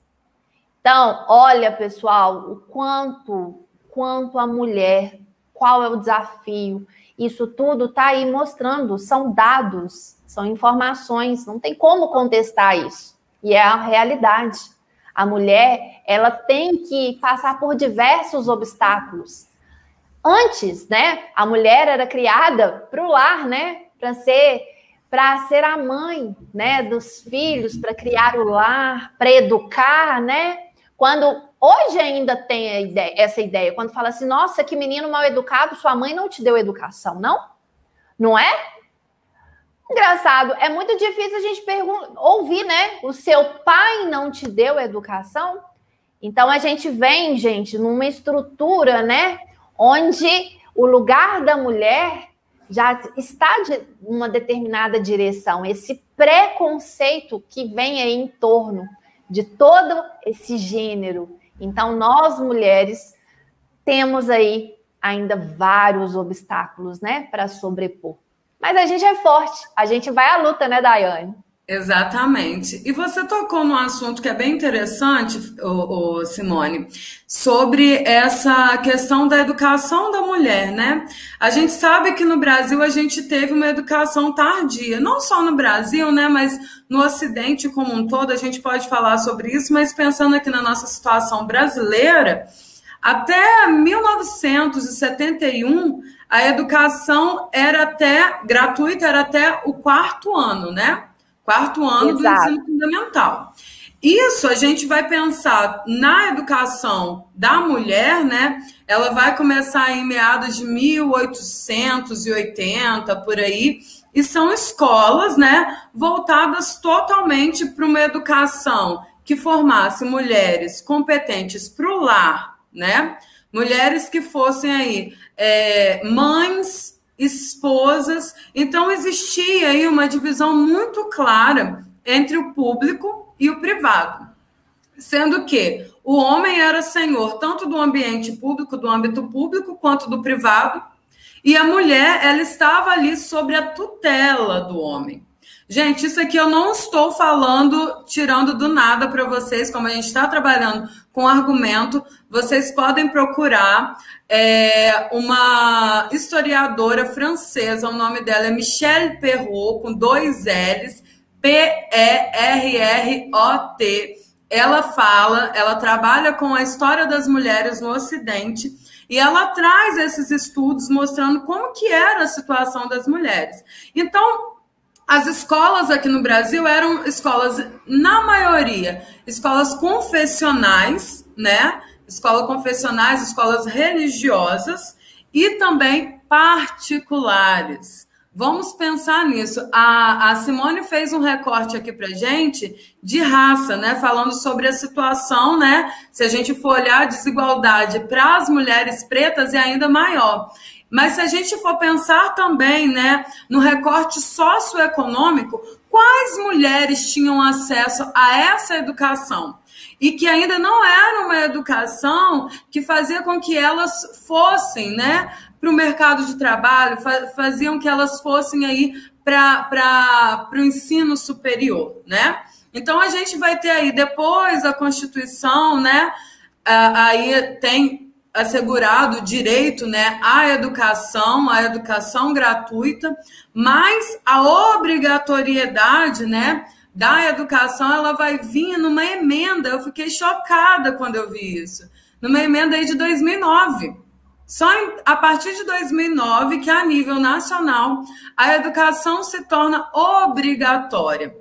[SPEAKER 4] Então, olha, pessoal, o quanto, quanto a mulher, qual é o desafio. Isso tudo está aí mostrando, são dados, são informações, não tem como contestar isso. E é a realidade. A mulher, ela tem que passar por diversos obstáculos. Antes, né, a mulher era criada para o lar, né, para ser para ser a mãe, né, dos filhos, para criar o lar, para educar, né? Quando hoje ainda tem ideia, essa ideia, quando fala assim, nossa, que menino mal educado, sua mãe não te deu educação, não? Não é? Engraçado, é muito difícil a gente ouvir, né? O seu pai não te deu educação? Então a gente vem, gente, numa estrutura, né? Onde o lugar da mulher já está de uma determinada direção. Esse preconceito que vem aí em torno de todo esse gênero. Então, nós mulheres temos aí ainda vários obstáculos, né, para sobrepor. Mas a gente é forte, a gente vai à luta, né, Daiane?
[SPEAKER 3] Exatamente. E você tocou num assunto que é bem interessante, o, Simone, sobre essa questão da educação da mulher, né? A gente sabe que no Brasil a gente teve uma educação tardia, não só no Brasil, né, mas no Ocidente como um todo, a gente pode falar sobre isso, mas pensando aqui na nossa situação brasileira, até 1971 a educação era até gratuita, era até o quarto ano, né? Quarto ano Exato. do ensino fundamental. Isso a gente vai pensar na educação da mulher, né? Ela vai começar em meados de 1880 por aí, e são escolas, né, voltadas totalmente para uma educação que formasse mulheres competentes para o lar, né? Mulheres que fossem aí é, mães esposas. Então, existia aí uma divisão muito clara entre o público e o privado. Sendo que o homem era senhor tanto do ambiente público, do âmbito público, quanto do privado, e a mulher, ela estava ali sobre a tutela do homem. Gente, isso aqui eu não estou falando, tirando do nada para vocês, como a gente está trabalhando com argumento, vocês podem procurar é, uma historiadora francesa, o nome dela é Michelle Perrot, com dois L's, P-E-R-R-O-T. Ela fala, ela trabalha com a história das mulheres no Ocidente e ela traz esses estudos mostrando como que era a situação das mulheres. Então, as escolas aqui no Brasil eram escolas, na maioria, escolas confessionais, né? Escolas confessionais, escolas religiosas e também particulares. Vamos pensar nisso. A, a Simone fez um recorte aqui para gente de raça, né? Falando sobre a situação, né? Se a gente for olhar a desigualdade para as mulheres pretas é ainda maior. Mas se a gente for pensar também né, no recorte socioeconômico, quais mulheres tinham acesso a essa educação? E que ainda não era uma educação que fazia com que elas fossem né, para o mercado de trabalho, faziam que elas fossem aí para o ensino superior, né? Então a gente vai ter aí depois a Constituição, né? Aí tem assegurado o direito né, à educação, à educação gratuita, mas a obrigatoriedade né, da educação ela vai vir numa emenda. Eu fiquei chocada quando eu vi isso. Numa emenda aí de 2009. Só a partir de 2009 que a nível nacional a educação se torna obrigatória.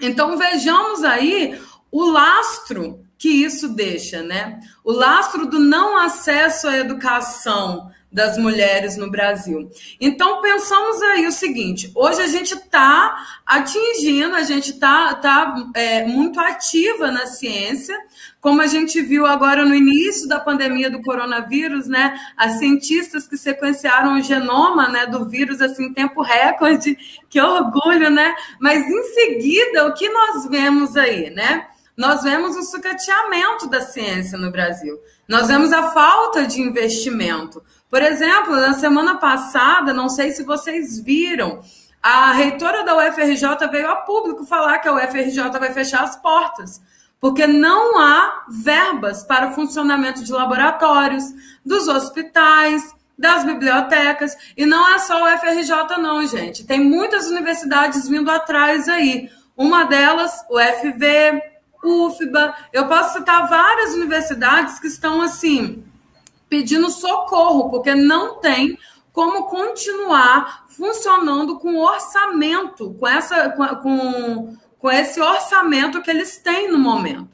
[SPEAKER 3] Então vejamos aí o lastro que isso deixa, né? O lastro do não acesso à educação das mulheres no Brasil. Então, pensamos aí o seguinte: hoje a gente está atingindo, a gente está tá, é, muito ativa na ciência, como a gente viu agora no início da pandemia do coronavírus, né? As cientistas que sequenciaram o genoma né, do vírus assim, em tempo recorde, que orgulho, né? Mas em seguida, o que nós vemos aí, né? Nós vemos o sucateamento da ciência no Brasil. Nós vemos a falta de investimento. Por exemplo, na semana passada, não sei se vocês viram, a reitora da UFRJ veio a público falar que a UFRJ vai fechar as portas, porque não há verbas para o funcionamento de laboratórios, dos hospitais, das bibliotecas. E não é só o FRJ, não, gente. Tem muitas universidades vindo atrás aí. Uma delas, o FV, UFBA. Eu posso citar várias universidades que estão assim pedindo socorro, porque não tem como continuar funcionando com orçamento, com, essa, com, com esse orçamento que eles têm no momento.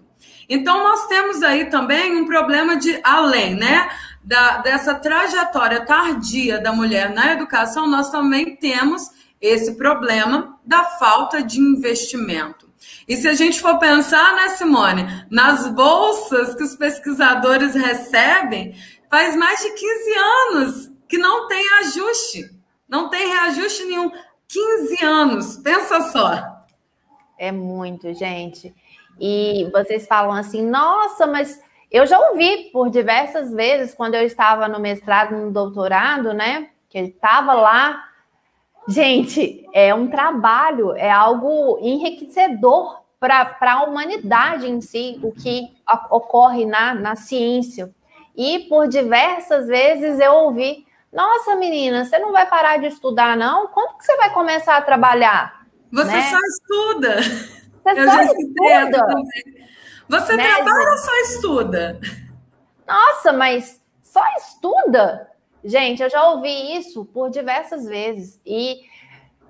[SPEAKER 3] Então, nós temos aí também um problema de além, né? Da, dessa trajetória tardia da mulher na educação, nós também temos esse problema da falta de investimento. E se a gente for pensar, né, Simone, nas bolsas que os pesquisadores recebem, faz mais de 15 anos que não tem ajuste. Não tem reajuste nenhum. 15 anos, pensa só.
[SPEAKER 4] É muito, gente. E vocês falam assim, nossa, mas eu já ouvi por diversas vezes quando eu estava no mestrado, no doutorado, né? Que ele estava lá. Gente, é um trabalho, é algo enriquecedor para a humanidade em si, o que ocorre na, na ciência. E por diversas vezes eu ouvi: Nossa, menina, você não vai parar de estudar, não? Quando que você vai começar a trabalhar?
[SPEAKER 3] Você né? só estuda. Você eu só estuda. Você né, trabalha ou só estuda?
[SPEAKER 4] Nossa, mas só estuda? Gente, eu já ouvi isso por diversas vezes. E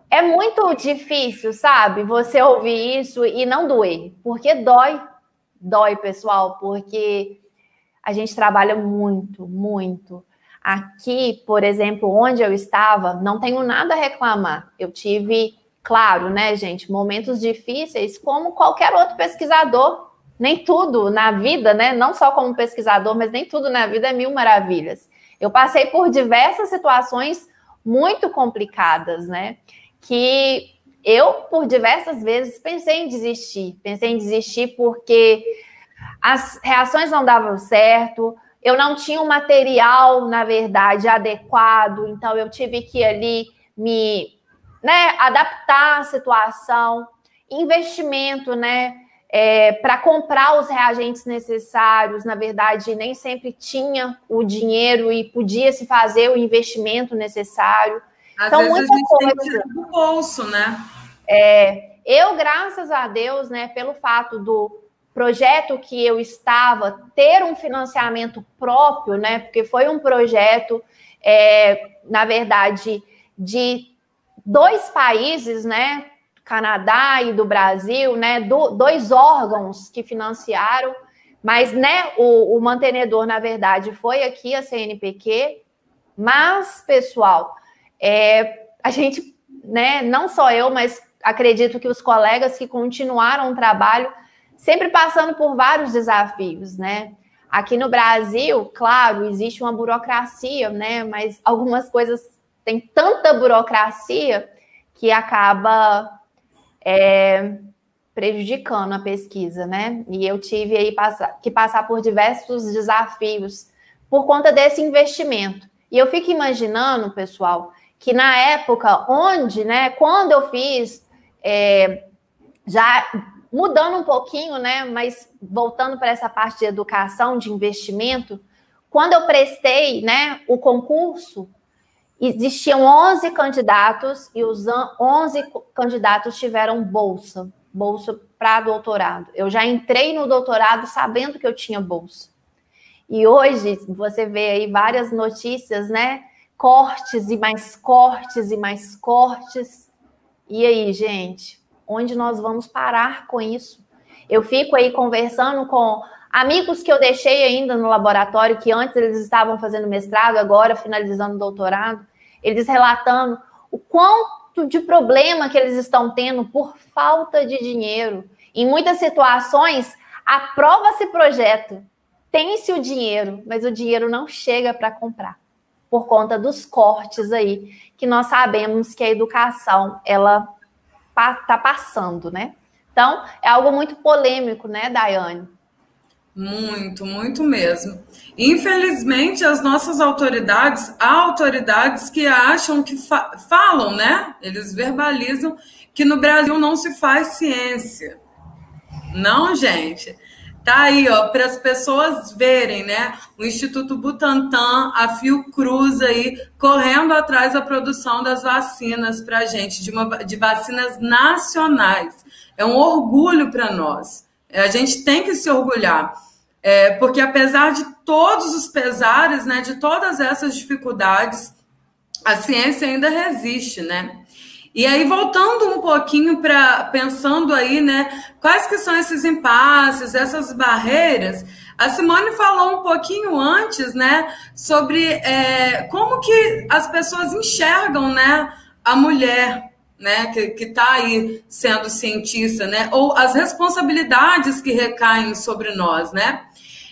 [SPEAKER 4] é muito difícil, sabe? Você ouvir isso e não doer. Porque dói. Dói, pessoal, porque a gente trabalha muito, muito. Aqui, por exemplo, onde eu estava, não tenho nada a reclamar. Eu tive, claro, né, gente, momentos difíceis, como qualquer outro pesquisador. Nem tudo na vida, né, não só como pesquisador, mas nem tudo na vida é mil maravilhas. Eu passei por diversas situações muito complicadas, né, que eu, por diversas vezes, pensei em desistir. Pensei em desistir porque as reações não davam certo, eu não tinha o material, na verdade, adequado, então eu tive que ali me né, adaptar à situação, investimento, né? É, para comprar os reagentes necessários, na verdade, nem sempre tinha o dinheiro e podia se fazer o investimento necessário.
[SPEAKER 3] Às então, vezes muita a gente coisa. Tem do bolso, né?
[SPEAKER 4] É, eu, graças a Deus, né, pelo fato do projeto que eu estava ter um financiamento próprio, né? Porque foi um projeto, é, na verdade, de dois países, né? Canadá e do Brasil, né? Do, dois órgãos que financiaram, mas, né? O, o mantenedor, na verdade, foi aqui a CNPq. Mas, pessoal, é, a gente, né? Não só eu, mas acredito que os colegas que continuaram o trabalho sempre passando por vários desafios, né? Aqui no Brasil, claro, existe uma burocracia, né? Mas algumas coisas têm tanta burocracia que acaba é, prejudicando a pesquisa, né? E eu tive aí que passar por diversos desafios por conta desse investimento. E eu fico imaginando, pessoal, que na época onde, né, quando eu fiz é, já Mudando um pouquinho, né? Mas voltando para essa parte de educação, de investimento, quando eu prestei, né, o concurso, existiam 11 candidatos e os 11 candidatos tiveram bolsa, bolsa para doutorado. Eu já entrei no doutorado sabendo que eu tinha bolsa. E hoje você vê aí várias notícias, né? Cortes e mais cortes e mais cortes. E aí, gente, onde nós vamos parar com isso. Eu fico aí conversando com amigos que eu deixei ainda no laboratório, que antes eles estavam fazendo mestrado, agora finalizando doutorado, eles relatando o quanto de problema que eles estão tendo por falta de dinheiro. Em muitas situações, aprova-se projeto, tem-se o dinheiro, mas o dinheiro não chega para comprar por conta dos cortes aí, que nós sabemos que a educação ela está passando, né? Então, é algo muito polêmico, né, Daiane?
[SPEAKER 3] Muito, muito mesmo. Infelizmente, as nossas autoridades, há autoridades que acham que fa falam, né? Eles verbalizam que no Brasil não se faz ciência. Não, gente. Tá aí, ó, para as pessoas verem, né? O Instituto Butantan, a Fiocruz aí, correndo atrás da produção das vacinas para a gente, de, uma, de vacinas nacionais. É um orgulho para nós. É, a gente tem que se orgulhar. É, porque apesar de todos os pesares, né, de todas essas dificuldades, a ciência ainda resiste, né? E aí, voltando um pouquinho para pensando aí, né, quais que são esses impasses, essas barreiras, a Simone falou um pouquinho antes, né, sobre é, como que as pessoas enxergam, né, a mulher, né, que está aí sendo cientista, né, ou as responsabilidades que recaem sobre nós, né.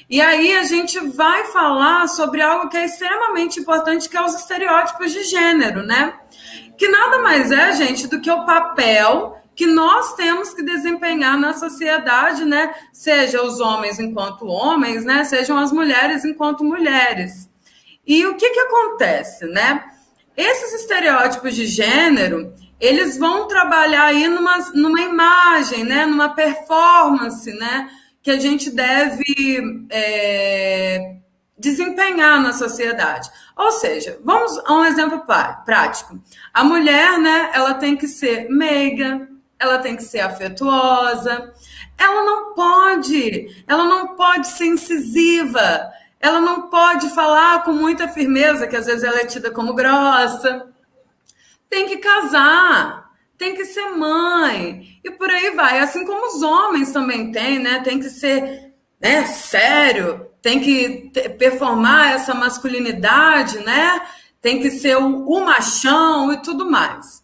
[SPEAKER 3] E aí a gente vai falar sobre algo que é extremamente importante, que é os estereótipos de gênero, né? que nada mais é, gente, do que o papel que nós temos que desempenhar na sociedade, né? Seja os homens enquanto homens, né? Sejam as mulheres enquanto mulheres. E o que que acontece, né? Esses estereótipos de gênero, eles vão trabalhar aí numa, numa imagem, né? Numa performance, né? Que a gente deve é, desempenhar na sociedade. Ou seja, vamos a um exemplo prático. A mulher, né, ela tem que ser meiga, ela tem que ser afetuosa, ela não pode, ela não pode ser incisiva, ela não pode falar com muita firmeza, que às vezes ela é tida como grossa. Tem que casar, tem que ser mãe, e por aí vai. Assim como os homens também têm, né? Tem que ser né, sério, tem que performar essa masculinidade, né? Tem que ser o, o machão e tudo mais.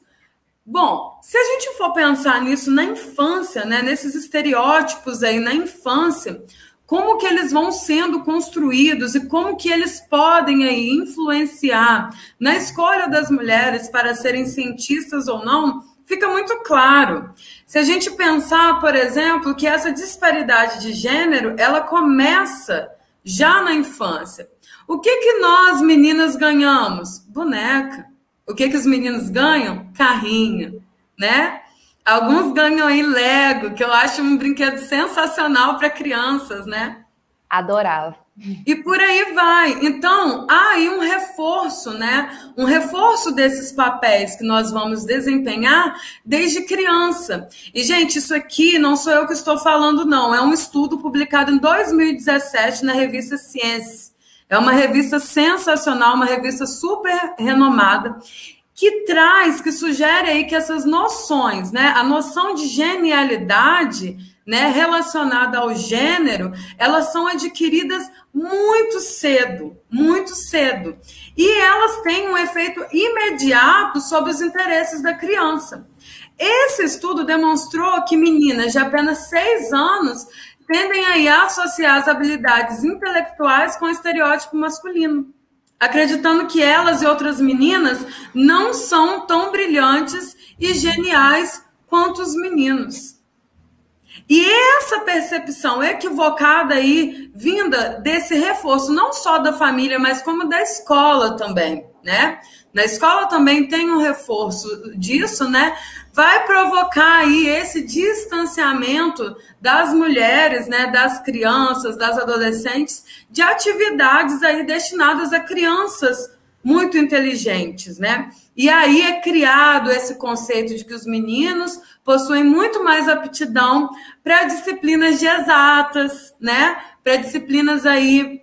[SPEAKER 3] Bom, se a gente for pensar nisso na infância, né, nesses estereótipos aí na infância, como que eles vão sendo construídos e como que eles podem aí influenciar na escolha das mulheres para serem cientistas ou não, fica muito claro. Se a gente pensar, por exemplo, que essa disparidade de gênero, ela começa já na infância. O que que nós meninas ganhamos? Boneca. O que que os meninos ganham? Carrinho, né? Alguns ganham aí Lego, que eu acho um brinquedo sensacional para crianças, né?
[SPEAKER 4] Adorava.
[SPEAKER 3] E por aí vai. Então, há aí um reforço, né? Um reforço desses papéis que nós vamos desempenhar desde criança. E, gente, isso aqui não sou eu que estou falando, não. É um estudo publicado em 2017 na revista Ciência. É uma revista sensacional, uma revista super renomada que traz, que sugere aí que essas noções, né, a noção de genialidade, né, relacionada ao gênero, elas são adquiridas muito cedo, muito cedo. E elas têm um efeito imediato sobre os interesses da criança. Esse estudo demonstrou que meninas de apenas seis anos tendem a associar as habilidades intelectuais com o estereótipo masculino, acreditando que elas e outras meninas não são tão brilhantes e geniais quanto os meninos. E essa percepção equivocada aí, vinda desse reforço, não só da família, mas como da escola também, né? Na escola também tem um reforço disso, né? Vai provocar aí esse distanciamento das mulheres, né, das crianças, das adolescentes, de atividades aí destinadas a crianças muito inteligentes, né? E aí é criado esse conceito de que os meninos possuem muito mais aptidão para disciplinas de exatas, né? Para disciplinas aí,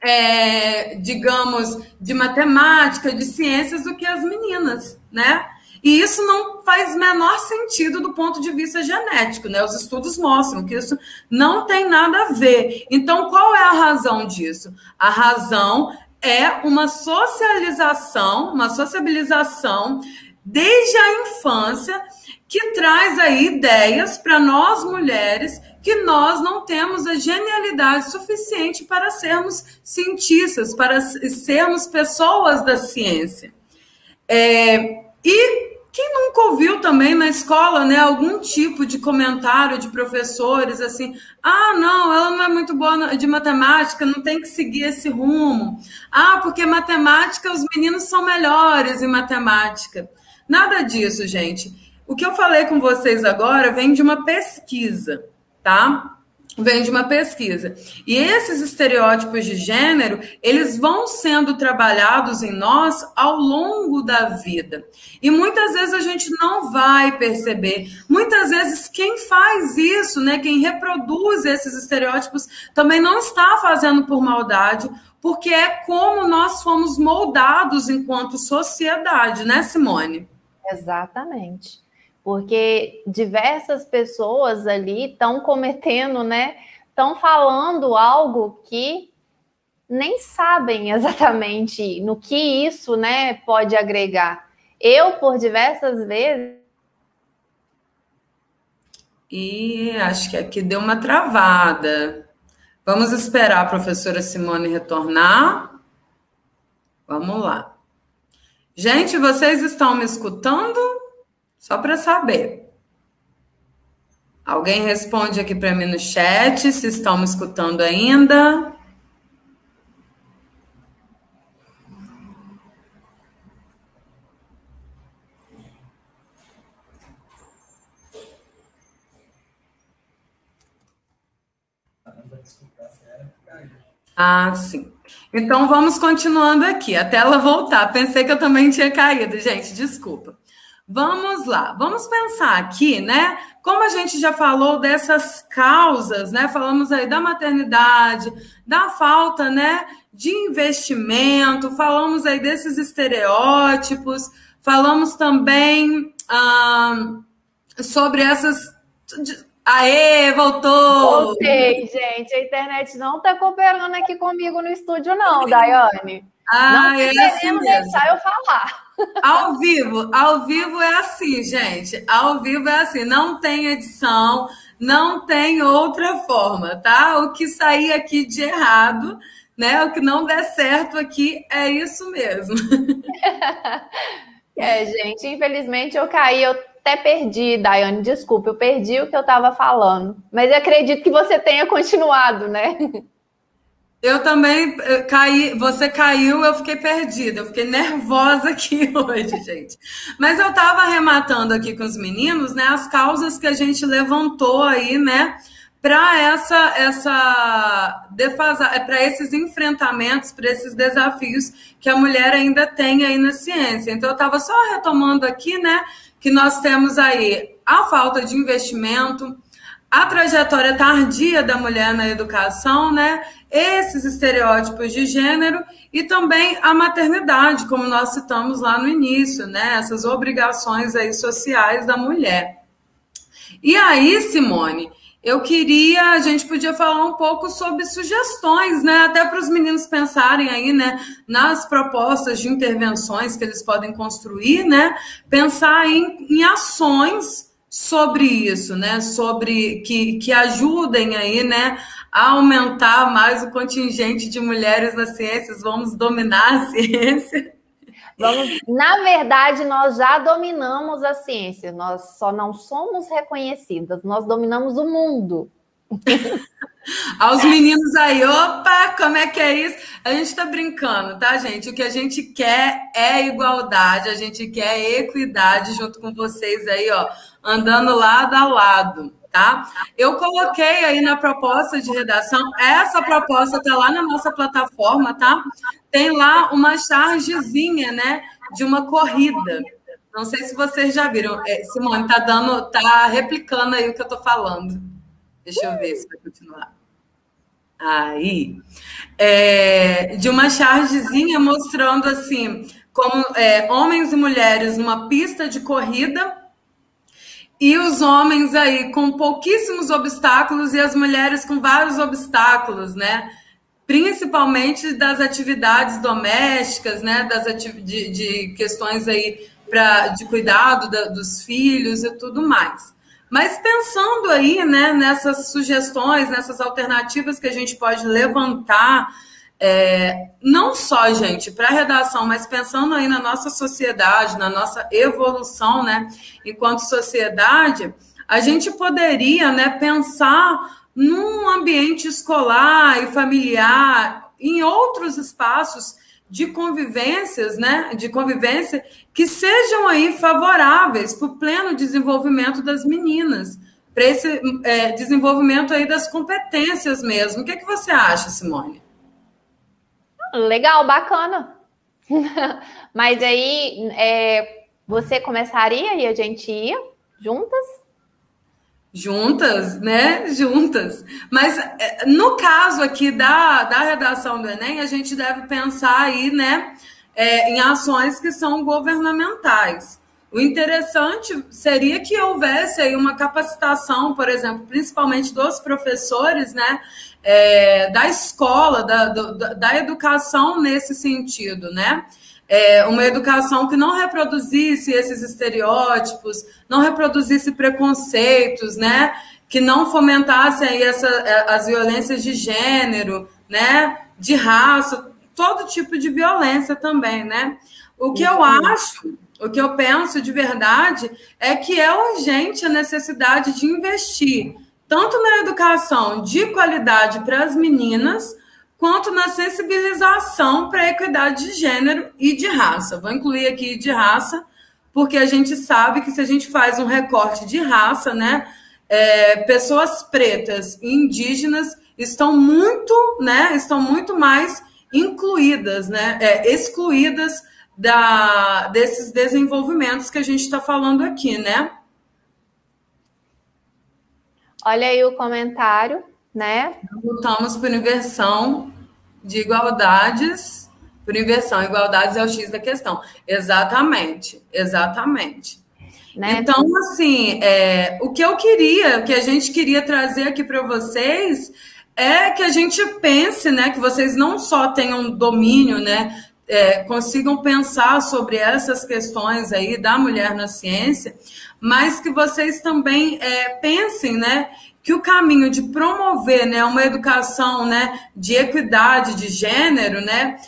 [SPEAKER 3] é, digamos, de matemática, de ciências do que as meninas, né? E isso não faz menor sentido do ponto de vista genético, né? Os estudos mostram que isso não tem nada a ver. Então, qual é a razão disso? A razão é uma socialização, uma sociabilização desde a infância que traz aí ideias para nós mulheres que nós não temos a genialidade suficiente para sermos cientistas, para sermos pessoas da ciência. É, e quem nunca ouviu também na escola, né, algum tipo de comentário de professores assim: ah, não, ela não é muito boa de matemática, não tem que seguir esse rumo. Ah, porque matemática, os meninos são melhores em matemática. Nada disso, gente. O que eu falei com vocês agora vem de uma pesquisa, tá? Vem de uma pesquisa. E esses estereótipos de gênero, eles vão sendo trabalhados em nós ao longo da vida. E muitas vezes a gente não vai perceber. Muitas vezes quem faz isso, né, quem reproduz esses estereótipos, também não está fazendo por maldade, porque é como nós fomos moldados enquanto sociedade, né, Simone?
[SPEAKER 4] Exatamente porque diversas pessoas ali estão cometendo, né? Estão falando algo que nem sabem exatamente no que isso, né, pode agregar. Eu, por diversas vezes.
[SPEAKER 3] E acho que aqui deu uma travada. Vamos esperar a professora Simone retornar. Vamos lá. Gente, vocês estão me escutando? Só para saber. Alguém responde aqui para mim no chat se estão me escutando ainda. Ah, sim. Então vamos continuando aqui, até ela voltar. Pensei que eu também tinha caído, gente, desculpa. Vamos lá, vamos pensar aqui, né? Como a gente já falou dessas causas, né? Falamos aí da maternidade, da falta, né, de investimento, falamos aí desses estereótipos, falamos também sobre essas. Aê, voltou!
[SPEAKER 4] Voltei, gente. A internet não está cooperando aqui comigo no estúdio, não, Daiane.
[SPEAKER 3] Ah, não é assim
[SPEAKER 4] deixar eu falar.
[SPEAKER 3] Ao vivo, ao vivo é assim, gente. Ao vivo é assim, não tem edição, não tem outra forma, tá? O que sair aqui de errado, né? O que não der certo aqui é isso mesmo.
[SPEAKER 4] É, gente, infelizmente eu caí, eu até perdi, Daiane, desculpa, eu perdi o que eu estava falando. Mas eu acredito que você tenha continuado, né?
[SPEAKER 3] Eu também eh, caí, você caiu, eu fiquei perdida, eu fiquei nervosa aqui hoje, gente. Mas eu estava arrematando aqui com os meninos, né, as causas que a gente levantou aí, né, para essa essa defasar, é para esses enfrentamentos, para esses desafios que a mulher ainda tem aí na ciência. Então eu estava só retomando aqui, né, que nós temos aí a falta de investimento, a trajetória tardia da mulher na educação, né? Esses estereótipos de gênero e também a maternidade, como nós citamos lá no início, né? Essas obrigações aí sociais da mulher. E aí, Simone, eu queria, a gente podia falar um pouco sobre sugestões, né? Até para os meninos pensarem aí, né? Nas propostas de intervenções que eles podem construir, né? Pensar em, em ações sobre isso, né? Sobre que, que ajudem aí, né? A aumentar mais o contingente de mulheres nas ciências, vamos dominar a ciência.
[SPEAKER 4] Vamos, na verdade, nós já dominamos a ciência, nós só não somos reconhecidas, nós dominamos o mundo.
[SPEAKER 3] Aos meninos aí, opa, como é que é isso? A gente está brincando, tá, gente? O que a gente quer é igualdade, a gente quer equidade junto com vocês aí, ó, andando lado a lado, tá? Eu coloquei aí na proposta de redação, essa proposta tá lá na nossa plataforma, tá? Tem lá uma chargezinha, né, de uma corrida. Não sei se vocês já viram. É, Simone, tá dando, tá replicando aí o que eu tô falando. Deixa eu ver se vai continuar. Aí. É, de uma chargezinha mostrando assim, como é, homens e mulheres numa pista de corrida e os homens aí com pouquíssimos obstáculos e as mulheres com vários obstáculos, né? Principalmente das atividades domésticas, né? Das ati de, de questões aí pra, de cuidado da, dos filhos e tudo mais. Mas pensando aí, né, nessas sugestões, nessas alternativas que a gente pode levantar, é, não só, gente, para a redação, mas pensando aí na nossa sociedade, na nossa evolução, né, enquanto sociedade, a gente poderia, né, pensar num ambiente escolar e familiar, em outros espaços de convivências, né, de convivência que sejam aí favoráveis para o pleno desenvolvimento das meninas, para esse é, desenvolvimento aí das competências mesmo. O que, é que você acha, Simone?
[SPEAKER 4] Legal, bacana. Mas aí é, você começaria e a gente ia juntas?
[SPEAKER 3] Juntas, né? Juntas. Mas é, no caso aqui da, da redação do Enem, a gente deve pensar aí, né, é, em ações que são governamentais. O interessante seria que houvesse aí uma capacitação, por exemplo, principalmente dos professores, né, é, da escola, da, da, da, educação nesse sentido, né? É, uma educação que não reproduzisse esses estereótipos, não reproduzisse preconceitos, né? Que não fomentasse aí essa, é, as violências de gênero, né? De raça, todo tipo de violência também, né? O que eu acho o que eu penso de verdade é que é urgente a necessidade de investir tanto na educação de qualidade para as meninas, quanto na sensibilização para a equidade de gênero e de raça. Vou incluir aqui de raça, porque a gente sabe que se a gente faz um recorte de raça, né, é, pessoas pretas e indígenas estão muito, né, estão muito mais incluídas, né, é, excluídas da, desses desenvolvimentos que a gente está falando aqui, né?
[SPEAKER 4] Olha aí o comentário, né?
[SPEAKER 3] Lutamos por inversão de igualdades, por inversão, igualdades é o X da questão. Exatamente, exatamente. Né? Então, assim, é, o que eu queria, o que a gente queria trazer aqui para vocês é que a gente pense, né, que vocês não só tenham domínio, né, é, consigam pensar sobre essas questões aí da mulher na ciência, mas que vocês também é, pensem, né, que o caminho de promover, né, uma educação, né, de equidade de gênero, né,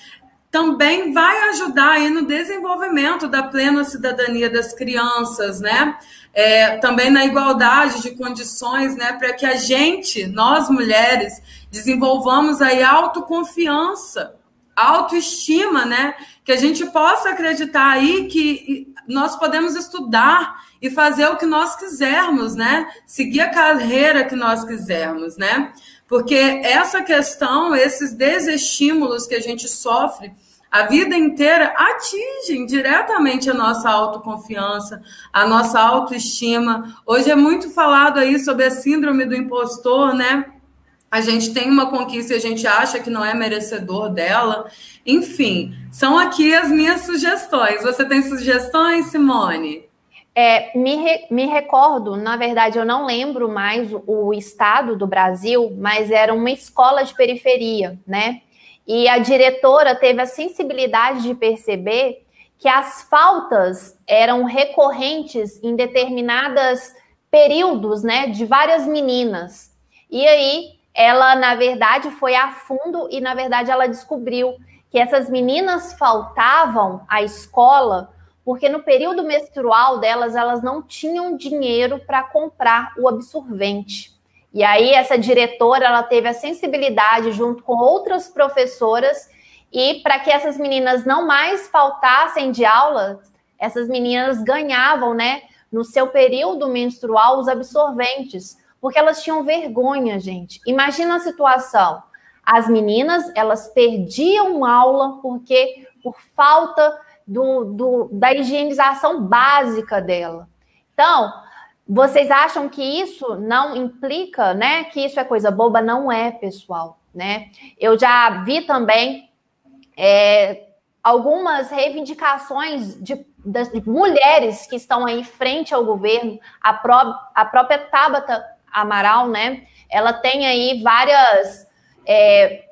[SPEAKER 3] também vai ajudar aí no desenvolvimento da plena cidadania das crianças, né? É, também na igualdade de condições, né? Para que a gente, nós mulheres, desenvolvamos aí autoconfiança, autoestima, né? Que a gente possa acreditar aí que nós podemos estudar e fazer o que nós quisermos, né? Seguir a carreira que nós quisermos, né? Porque essa questão, esses desestímulos que a gente sofre a vida inteira atingem diretamente a nossa autoconfiança, a nossa autoestima. Hoje é muito falado aí sobre a síndrome do impostor, né? A gente tem uma conquista e a gente acha que não é merecedor dela. Enfim, são aqui as minhas sugestões. Você tem sugestões, Simone?
[SPEAKER 4] É, me, re, me recordo, na verdade, eu não lembro mais o, o estado do Brasil, mas era uma escola de periferia, né? E a diretora teve a sensibilidade de perceber que as faltas eram recorrentes em determinados períodos, né, de várias meninas. E aí ela, na verdade, foi a fundo e, na verdade, ela descobriu que essas meninas faltavam à escola porque no período menstrual delas, elas não tinham dinheiro para comprar o absorvente. E aí essa diretora, ela teve a sensibilidade junto com outras professoras e para que essas meninas não mais faltassem de aula, essas meninas ganhavam, né, no seu período menstrual os absorventes porque elas tinham vergonha, gente. Imagina a situação. As meninas, elas perdiam aula porque por falta do, do, da higienização básica dela. Então, vocês acham que isso não implica, né? Que isso é coisa boba? Não é, pessoal, né? Eu já vi também é, algumas reivindicações de, de, mulheres que estão aí frente ao governo, a, pró, a própria Tabata Amaral, né? Ela tem aí várias é,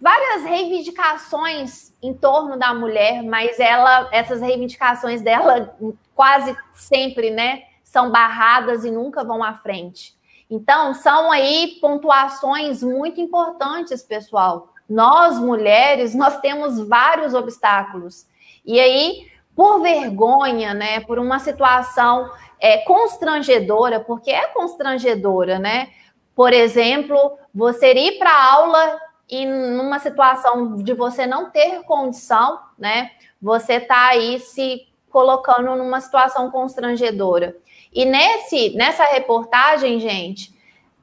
[SPEAKER 4] várias reivindicações em torno da mulher, mas ela essas reivindicações dela quase sempre, né, são barradas e nunca vão à frente. Então, são aí pontuações muito importantes, pessoal. Nós, mulheres, nós temos vários obstáculos. E aí, por vergonha, né, por uma situação é, constrangedora, porque é constrangedora, né? Por exemplo, você ir para aula e numa situação de você não ter condição, né? Você está aí se colocando numa situação constrangedora. E nesse, nessa reportagem, gente,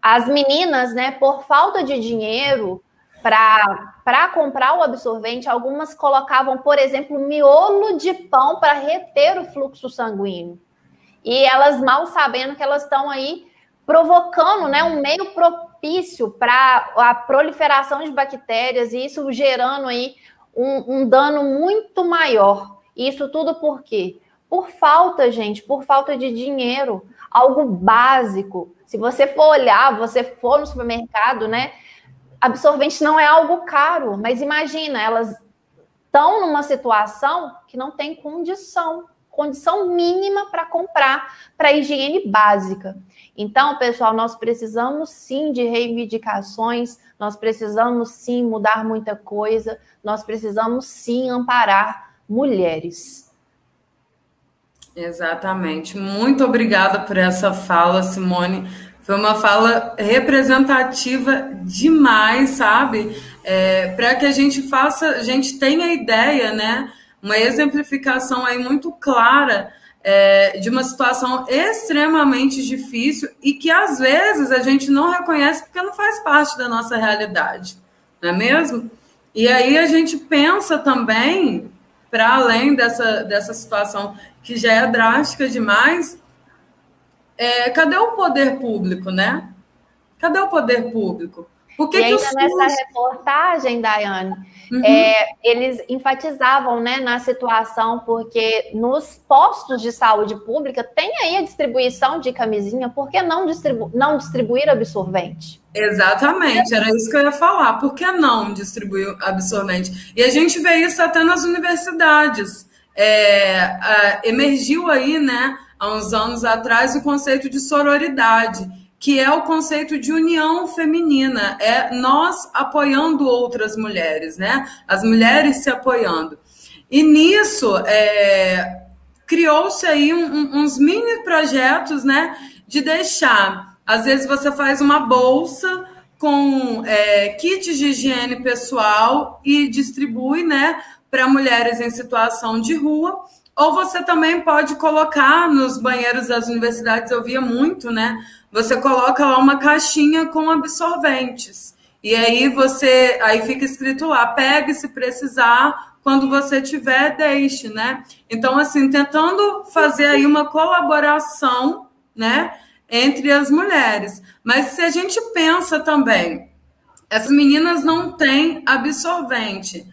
[SPEAKER 4] as meninas, né, por falta de dinheiro para comprar o absorvente, algumas colocavam, por exemplo, miolo de pão para reter o fluxo sanguíneo. E elas mal sabendo que elas estão aí provocando né, um meio propício para a proliferação de bactérias e isso gerando aí um, um dano muito maior. Isso tudo por quê? Por falta, gente, por falta de dinheiro, algo básico. Se você for olhar, você for no supermercado, né? Absorvente não é algo caro, mas imagina, elas estão numa situação que não tem condição, condição mínima para comprar para higiene básica. Então, pessoal, nós precisamos sim de reivindicações, nós precisamos sim mudar muita coisa, nós precisamos sim amparar mulheres.
[SPEAKER 3] Exatamente. Muito obrigada por essa fala, Simone. Foi uma fala representativa demais, sabe? É, Para que a gente faça, a gente tenha ideia, né? Uma exemplificação aí muito clara é, de uma situação extremamente difícil e que às vezes a gente não reconhece porque não faz parte da nossa realidade, não é mesmo? E aí a gente pensa também, para além dessa, dessa situação que já é drástica demais, é, cadê o poder público, né? Cadê o poder público?
[SPEAKER 4] Por que e que ainda nessa reportagem, Daiane, uhum. é, eles enfatizavam né, na situação, porque nos postos de saúde pública tem aí a distribuição de camisinha, por que não, distribu não distribuir absorvente?
[SPEAKER 3] Exatamente, era isso que eu ia falar. Por que não distribuir absorvente? E a gente vê isso até nas universidades. É, a, emergiu aí, né, há uns anos atrás, o conceito de sororidade que é o conceito de união feminina, é nós apoiando outras mulheres, né? As mulheres se apoiando. E nisso é, criou-se aí um, uns mini projetos, né? De deixar, às vezes você faz uma bolsa com é, kits de higiene pessoal e distribui, né? Para mulheres em situação de rua. Ou você também pode colocar nos banheiros das universidades, eu via muito, né? você coloca lá uma caixinha com absorventes. E aí você, aí fica escrito lá, pegue se precisar, quando você tiver, deixe, né? Então, assim, tentando fazer aí uma colaboração, né, entre as mulheres. Mas se a gente pensa também, essas meninas não têm absorvente.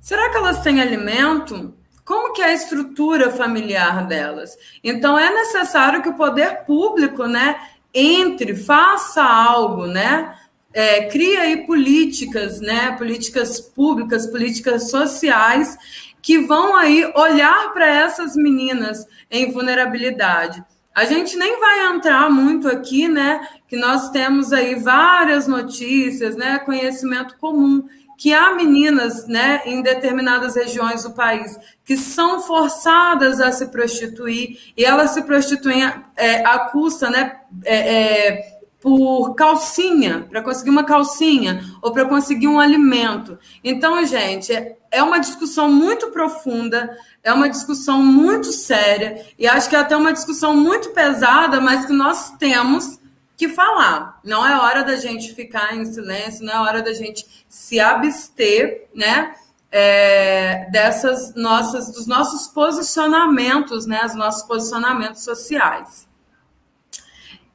[SPEAKER 3] Será que elas têm alimento? Como que é a estrutura familiar delas? Então é necessário que o poder público, né, entre, faça algo, né? É, cria aí políticas, né? Políticas públicas, políticas sociais que vão aí olhar para essas meninas em vulnerabilidade. A gente nem vai entrar muito aqui, né? Que nós temos aí várias notícias, né? Conhecimento comum que há meninas, né, em determinadas regiões do país que são forçadas a se prostituir e elas se prostituem é, à custa, né, é, é, por calcinha, para conseguir uma calcinha ou para conseguir um alimento. Então, gente, é, é uma discussão muito profunda, é uma discussão muito séria e acho que é até uma discussão muito pesada, mas que nós temos que falar. Não é hora da gente ficar em silêncio, não é hora da gente se abster, né? É, dessas nossas, dos nossos posicionamentos, né? Os nossos posicionamentos sociais.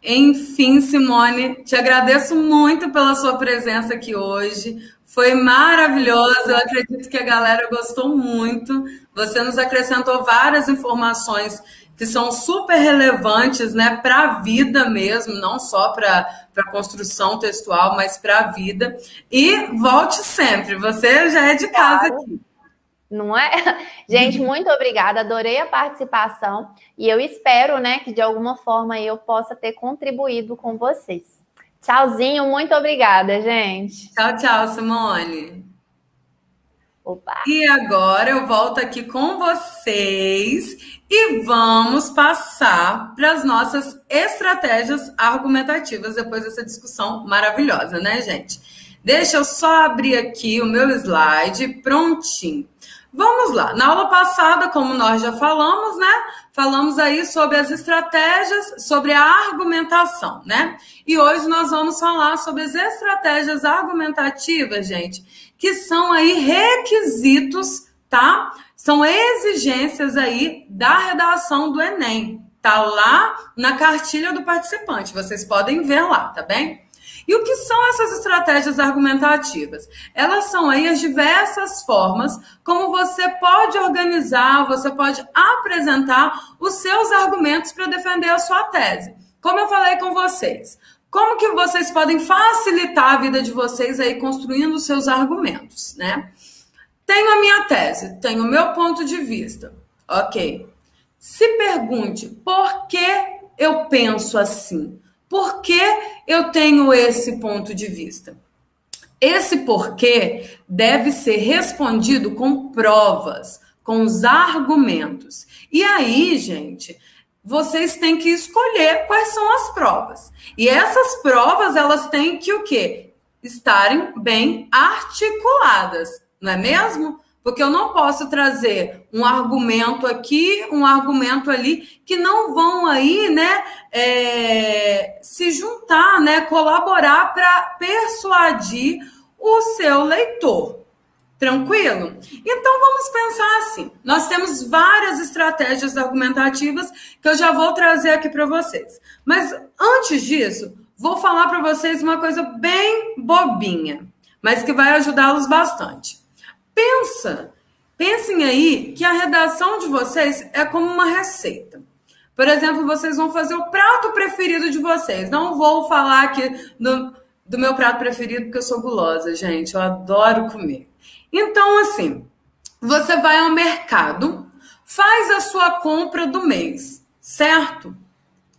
[SPEAKER 3] Enfim, Simone, te agradeço muito pela sua presença aqui hoje. Foi maravilhoso. Eu acredito que a galera gostou muito. Você nos acrescentou várias informações que são super relevantes né, para a vida mesmo, não só para a construção textual, mas para a vida. E volte sempre, você já é de casa aqui.
[SPEAKER 4] Não é? Gente, muito obrigada, adorei a participação e eu espero, né, que de alguma forma eu possa ter contribuído com vocês. Tchauzinho, muito obrigada, gente.
[SPEAKER 3] Tchau, tchau, Simone.
[SPEAKER 4] Opa.
[SPEAKER 3] E agora eu volto aqui com vocês e vamos passar para as nossas estratégias argumentativas depois dessa discussão maravilhosa, né, gente? Deixa eu só abrir aqui o meu slide prontinho. Vamos lá. Na aula passada, como nós já falamos, né? Falamos aí sobre as estratégias, sobre a argumentação, né? E hoje nós vamos falar sobre as estratégias argumentativas, gente, que são aí requisitos, tá? São exigências aí da redação do Enem. Tá lá na cartilha do participante. Vocês podem ver lá, tá bem? E o que são essas estratégias argumentativas? Elas são aí as diversas formas como você pode organizar, você pode apresentar os seus argumentos para defender a sua tese. Como eu falei com vocês, como que vocês podem facilitar a vida de vocês aí construindo os seus argumentos, né? Tenho a minha tese, tenho o meu ponto de vista. OK. Se pergunte por que eu penso assim? Por que eu tenho esse ponto de vista? Esse porquê deve ser respondido com provas, com os argumentos. E aí, gente, vocês têm que escolher quais são as provas. E essas provas, elas têm que o quê? Estarem bem articuladas, não é mesmo? Porque eu não posso trazer um argumento aqui, um argumento ali, que não vão aí, né, é, se juntar, né, colaborar para persuadir o seu leitor. Tranquilo? Então vamos pensar assim. Nós temos várias estratégias argumentativas que eu já vou trazer aqui para vocês. Mas antes disso, vou falar para vocês uma coisa bem bobinha, mas que vai ajudá-los bastante. Pensa, pensem aí que a redação de vocês é como uma receita. Por exemplo, vocês vão fazer o prato preferido de vocês. Não vou falar aqui do, do meu prato preferido porque eu sou gulosa, gente. Eu adoro comer. Então, assim, você vai ao mercado, faz a sua compra do mês, certo?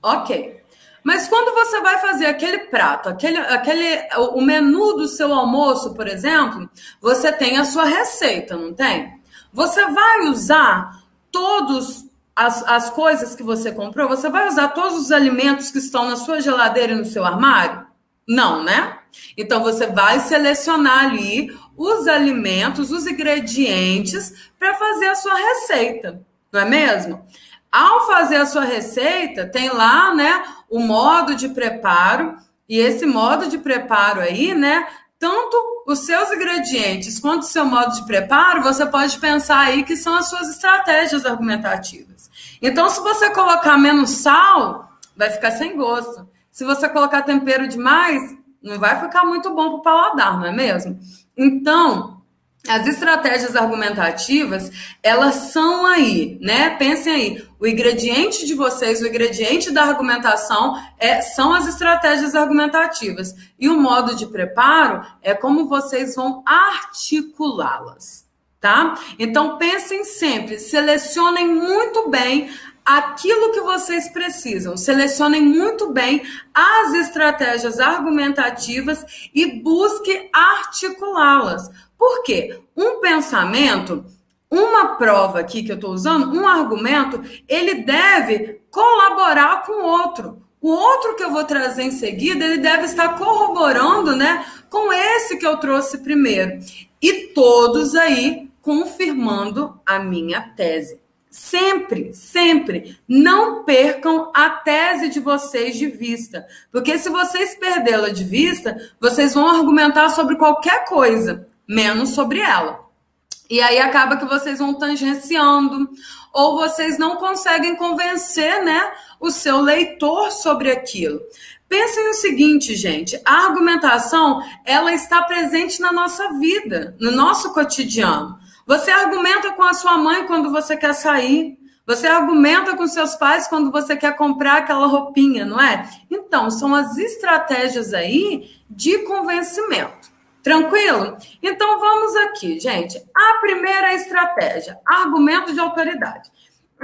[SPEAKER 3] Ok. Mas quando você vai fazer aquele prato, aquele, aquele, o menu do seu almoço, por exemplo, você tem a sua receita, não tem? Você vai usar todos as, as coisas que você comprou? Você vai usar todos os alimentos que estão na sua geladeira e no seu armário? Não, né? Então você vai selecionar ali os alimentos, os ingredientes para fazer a sua receita, não é mesmo? Ao fazer a sua receita, tem lá, né, o modo de preparo, e esse modo de preparo aí, né, tanto os seus ingredientes quanto o seu modo de preparo, você pode pensar aí que são as suas estratégias argumentativas. Então, se você colocar menos sal, vai ficar sem gosto. Se você colocar tempero demais, não vai ficar muito bom para o paladar, não é mesmo? Então, as estratégias argumentativas, elas são aí, né? Pensem aí, o ingrediente de vocês, o ingrediente da argumentação é, são as estratégias argumentativas. E o modo de preparo é como vocês vão articulá-las, tá? Então pensem sempre, selecionem muito bem aquilo que vocês precisam. Selecionem muito bem as estratégias argumentativas e busque articulá-las. Por quê? Um pensamento, uma prova aqui que eu estou usando, um argumento, ele deve colaborar com o outro. O outro que eu vou trazer em seguida, ele deve estar corroborando, né, com esse que eu trouxe primeiro. E todos aí confirmando a minha tese. Sempre, sempre, não percam a tese de vocês de vista. Porque se vocês perdê-la de vista, vocês vão argumentar sobre qualquer coisa menos sobre ela. E aí acaba que vocês vão tangenciando, ou vocês não conseguem convencer, né, o seu leitor sobre aquilo. Pensem no seguinte, gente, a argumentação, ela está presente na nossa vida, no nosso cotidiano. Você argumenta com a sua mãe quando você quer sair, você argumenta com seus pais quando você quer comprar aquela roupinha, não é? Então, são as estratégias aí de convencimento. Tranquilo? Então vamos aqui, gente. A primeira estratégia, argumento de autoridade.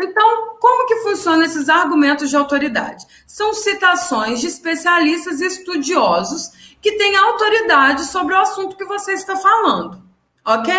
[SPEAKER 3] Então, como que funcionam esses argumentos de autoridade? São citações de especialistas e estudiosos que têm autoridade sobre o assunto que você está falando. Ok?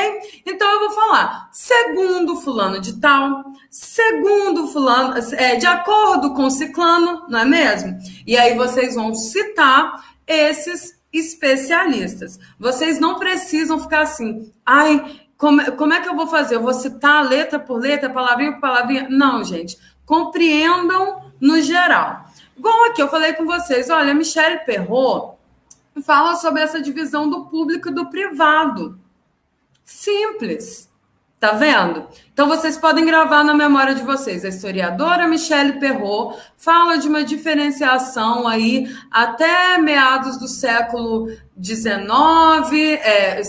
[SPEAKER 3] Então eu vou falar, segundo fulano de tal, segundo fulano, é, de acordo com ciclano, não é mesmo? E aí vocês vão citar esses especialistas. Vocês não precisam ficar assim, ai, como, como é que eu vou fazer? Eu vou citar letra por letra, palavrinha por palavrinha? Não, gente. Compreendam no geral. Igual aqui, eu falei com vocês, olha, Michelle Perrot fala sobre essa divisão do público e do privado. Simples. Tá vendo? Então vocês podem gravar na memória de vocês. A historiadora Michelle Perrot fala de uma diferenciação aí até meados do século XIX, é,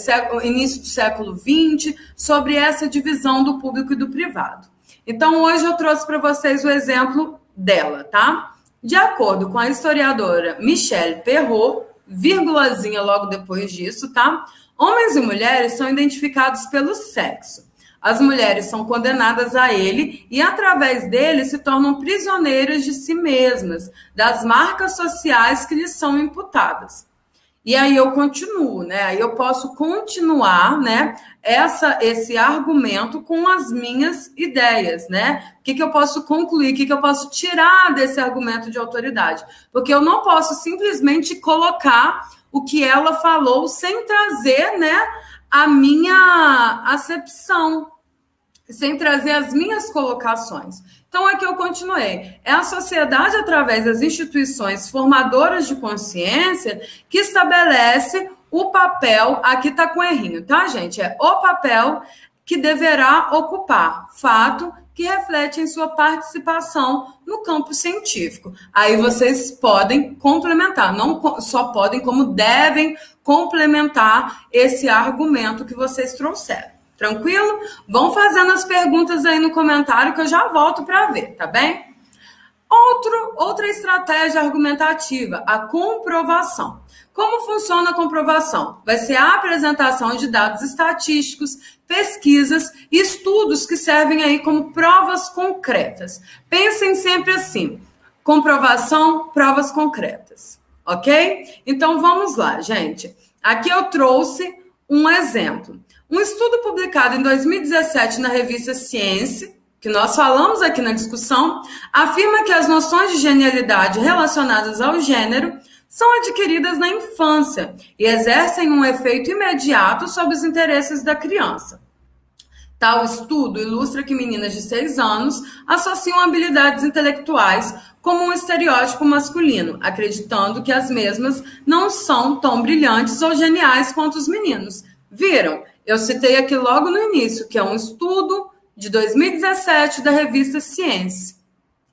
[SPEAKER 3] início do século XX, sobre essa divisão do público e do privado. Então hoje eu trouxe para vocês o exemplo dela, tá? De acordo com a historiadora Michelle Perrot, vírgulazinha logo depois disso, tá? Homens e mulheres são identificados pelo sexo. As mulheres são condenadas a ele e, através dele, se tornam prisioneiras de si mesmas, das marcas sociais que lhes são imputadas. E aí eu continuo, né? Aí eu posso continuar, né? Essa, esse argumento com as minhas ideias, né? O que, que eu posso concluir? O que, que eu posso tirar desse argumento de autoridade? Porque eu não posso simplesmente colocar o que ela falou sem trazer, né? A minha acepção, sem trazer as minhas colocações. Então, aqui eu continuei. É a sociedade, através das instituições formadoras de consciência, que estabelece o papel. Aqui está com errinho, tá, gente? É o papel que deverá ocupar. Fato que reflete em sua participação no campo científico. Aí vocês podem complementar, não só podem, como devem complementar esse argumento que vocês trouxeram. Tranquilo? Vão fazendo as perguntas aí no comentário que eu já volto para ver, tá bem? Outro, outra estratégia argumentativa, a comprovação. Como funciona a comprovação? Vai ser a apresentação de dados estatísticos, pesquisas e estudos que servem aí como provas concretas. Pensem sempre assim: comprovação, provas concretas. Ok? Então vamos lá, gente. Aqui eu trouxe um exemplo. Um estudo publicado em 2017 na revista Ciência, que nós falamos aqui na discussão, afirma que as noções de genialidade relacionadas ao gênero são adquiridas na infância e exercem um efeito imediato sobre os interesses da criança. Tal estudo ilustra que meninas de 6 anos associam habilidades intelectuais como um estereótipo masculino, acreditando que as mesmas não são tão brilhantes ou geniais quanto os meninos. Viram? Eu citei aqui logo no início, que é um estudo de 2017 da revista Ciência.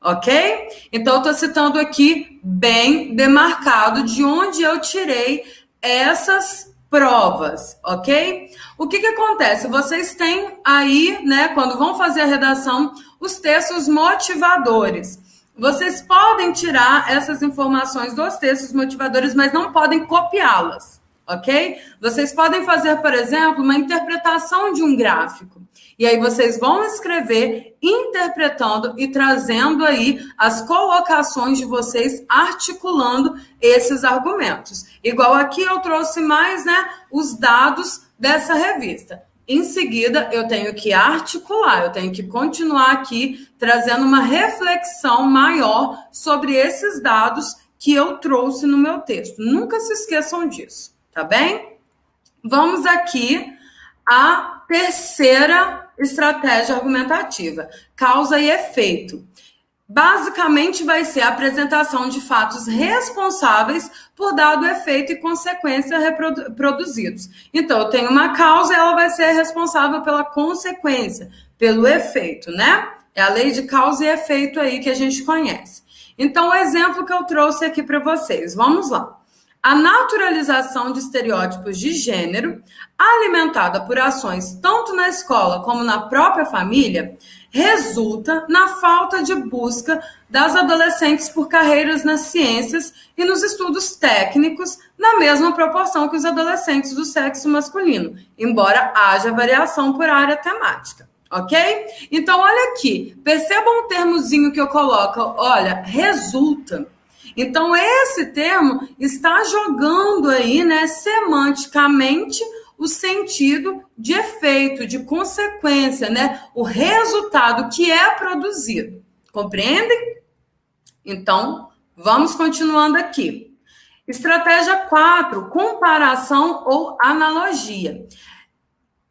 [SPEAKER 3] Ok? Então, eu estou citando aqui bem demarcado de onde eu tirei essas provas, ok? O que, que acontece? Vocês têm aí, né, quando vão fazer a redação, os textos motivadores. Vocês podem tirar essas informações dos textos motivadores, mas não podem copiá-las ok? Vocês podem fazer, por exemplo, uma interpretação de um gráfico. E aí vocês vão escrever interpretando e trazendo aí as colocações de vocês, articulando esses argumentos. Igual aqui eu trouxe mais, né, os dados dessa revista. Em seguida, eu tenho que articular, eu tenho que continuar aqui trazendo uma reflexão maior sobre esses dados que eu trouxe no meu texto. Nunca se esqueçam disso tá bem? Vamos aqui à terceira estratégia argumentativa, causa e efeito. Basicamente, vai ser a apresentação de fatos responsáveis por dado efeito e consequência reproduzidos. Então, eu tenho uma causa, ela vai ser responsável pela consequência, pelo efeito, né? É a lei de causa e efeito aí que a gente conhece. Então, o exemplo que eu trouxe aqui para vocês, vamos lá. A naturalização de estereótipos de gênero, alimentada por ações tanto na escola como na própria família, resulta na falta de busca das adolescentes por carreiras nas ciências e nos estudos técnicos, na mesma proporção que os adolescentes do sexo masculino, embora haja variação por área temática. Ok? Então, olha aqui, percebam um termozinho que eu coloco, olha, resulta. Então, esse termo está jogando aí, né, semanticamente, o sentido de efeito, de consequência, né? O resultado que é produzido. Compreendem? Então, vamos continuando aqui. Estratégia 4, comparação ou analogia.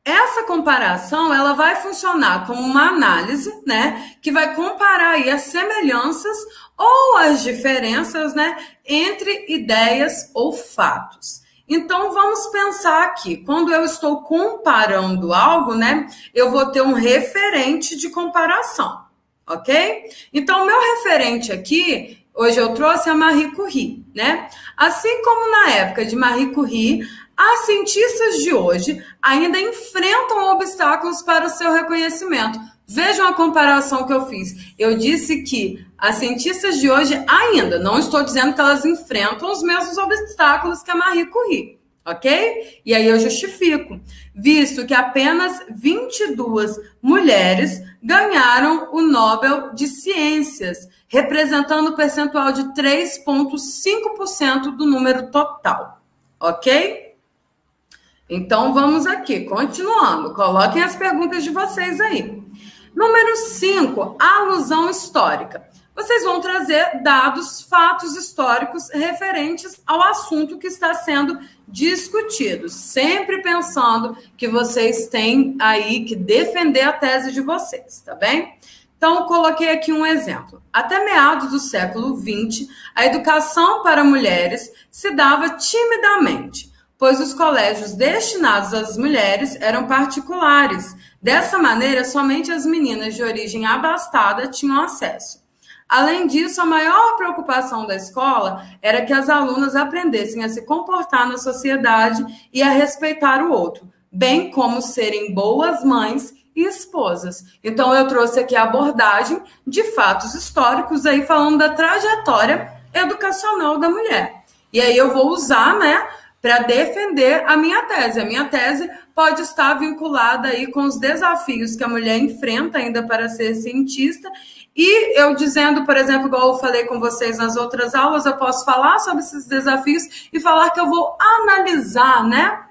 [SPEAKER 3] essa comparação ela vai funcionar como uma análise, né, que vai comparar aí as semelhanças ou as diferenças, né, entre ideias ou fatos. Então vamos pensar aqui, quando eu estou comparando algo, né, eu vou ter um referente de comparação, ok? Então meu referente aqui Hoje eu trouxe a Marie Curie, né? Assim como na época de Marie Curie, as cientistas de hoje ainda enfrentam obstáculos para o seu reconhecimento. Vejam a comparação que eu fiz. Eu disse que as cientistas de hoje ainda, não estou dizendo que elas enfrentam os mesmos obstáculos que a Marie Curie, ok? E aí eu justifico, visto que apenas 22 mulheres ganharam o Nobel de Ciências, representando o percentual de 3,5% do número total, ok? Então vamos aqui, continuando. Coloquem as perguntas de vocês aí. Número 5, alusão histórica. Vocês vão trazer dados, fatos históricos referentes ao assunto que está sendo discutido, sempre pensando que vocês têm aí que defender a tese de vocês, tá bem? Então, coloquei aqui um exemplo. Até meados do século XX, a educação para mulheres se dava timidamente pois os colégios destinados às mulheres eram particulares. Dessa maneira, somente as meninas de origem abastada tinham acesso. Além disso, a maior preocupação da escola era que as alunas aprendessem a se comportar na sociedade e a respeitar o outro, bem como serem boas mães e esposas. Então, eu trouxe aqui a abordagem de fatos históricos aí falando da trajetória educacional da mulher. E aí eu vou usar, né, para defender a minha tese. A minha tese pode estar vinculada aí com os desafios que a mulher enfrenta ainda para ser cientista. E eu dizendo, por exemplo, igual eu falei com vocês nas outras aulas, eu posso falar sobre esses desafios e falar que eu vou analisar, né?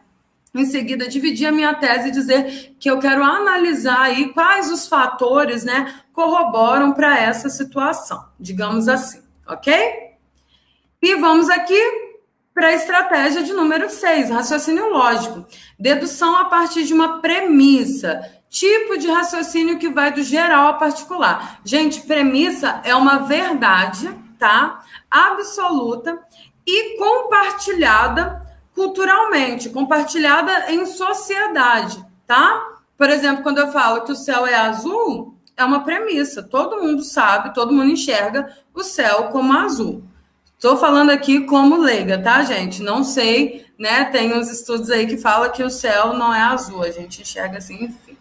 [SPEAKER 3] Em seguida, dividir a minha tese e dizer que eu quero analisar aí quais os fatores, né, corroboram para essa situação, digamos assim, ok? E vamos aqui para a estratégia de número 6, raciocínio lógico. Dedução a partir de uma premissa. Tipo de raciocínio que vai do geral ao particular. Gente, premissa é uma verdade, tá? Absoluta e compartilhada culturalmente, compartilhada em sociedade, tá? Por exemplo, quando eu falo que o céu é azul, é uma premissa. Todo mundo sabe, todo mundo enxerga o céu como azul. Estou falando aqui como leiga, tá, gente? Não sei, né? Tem uns estudos aí que falam que o céu não é azul, a gente enxerga assim, enfim.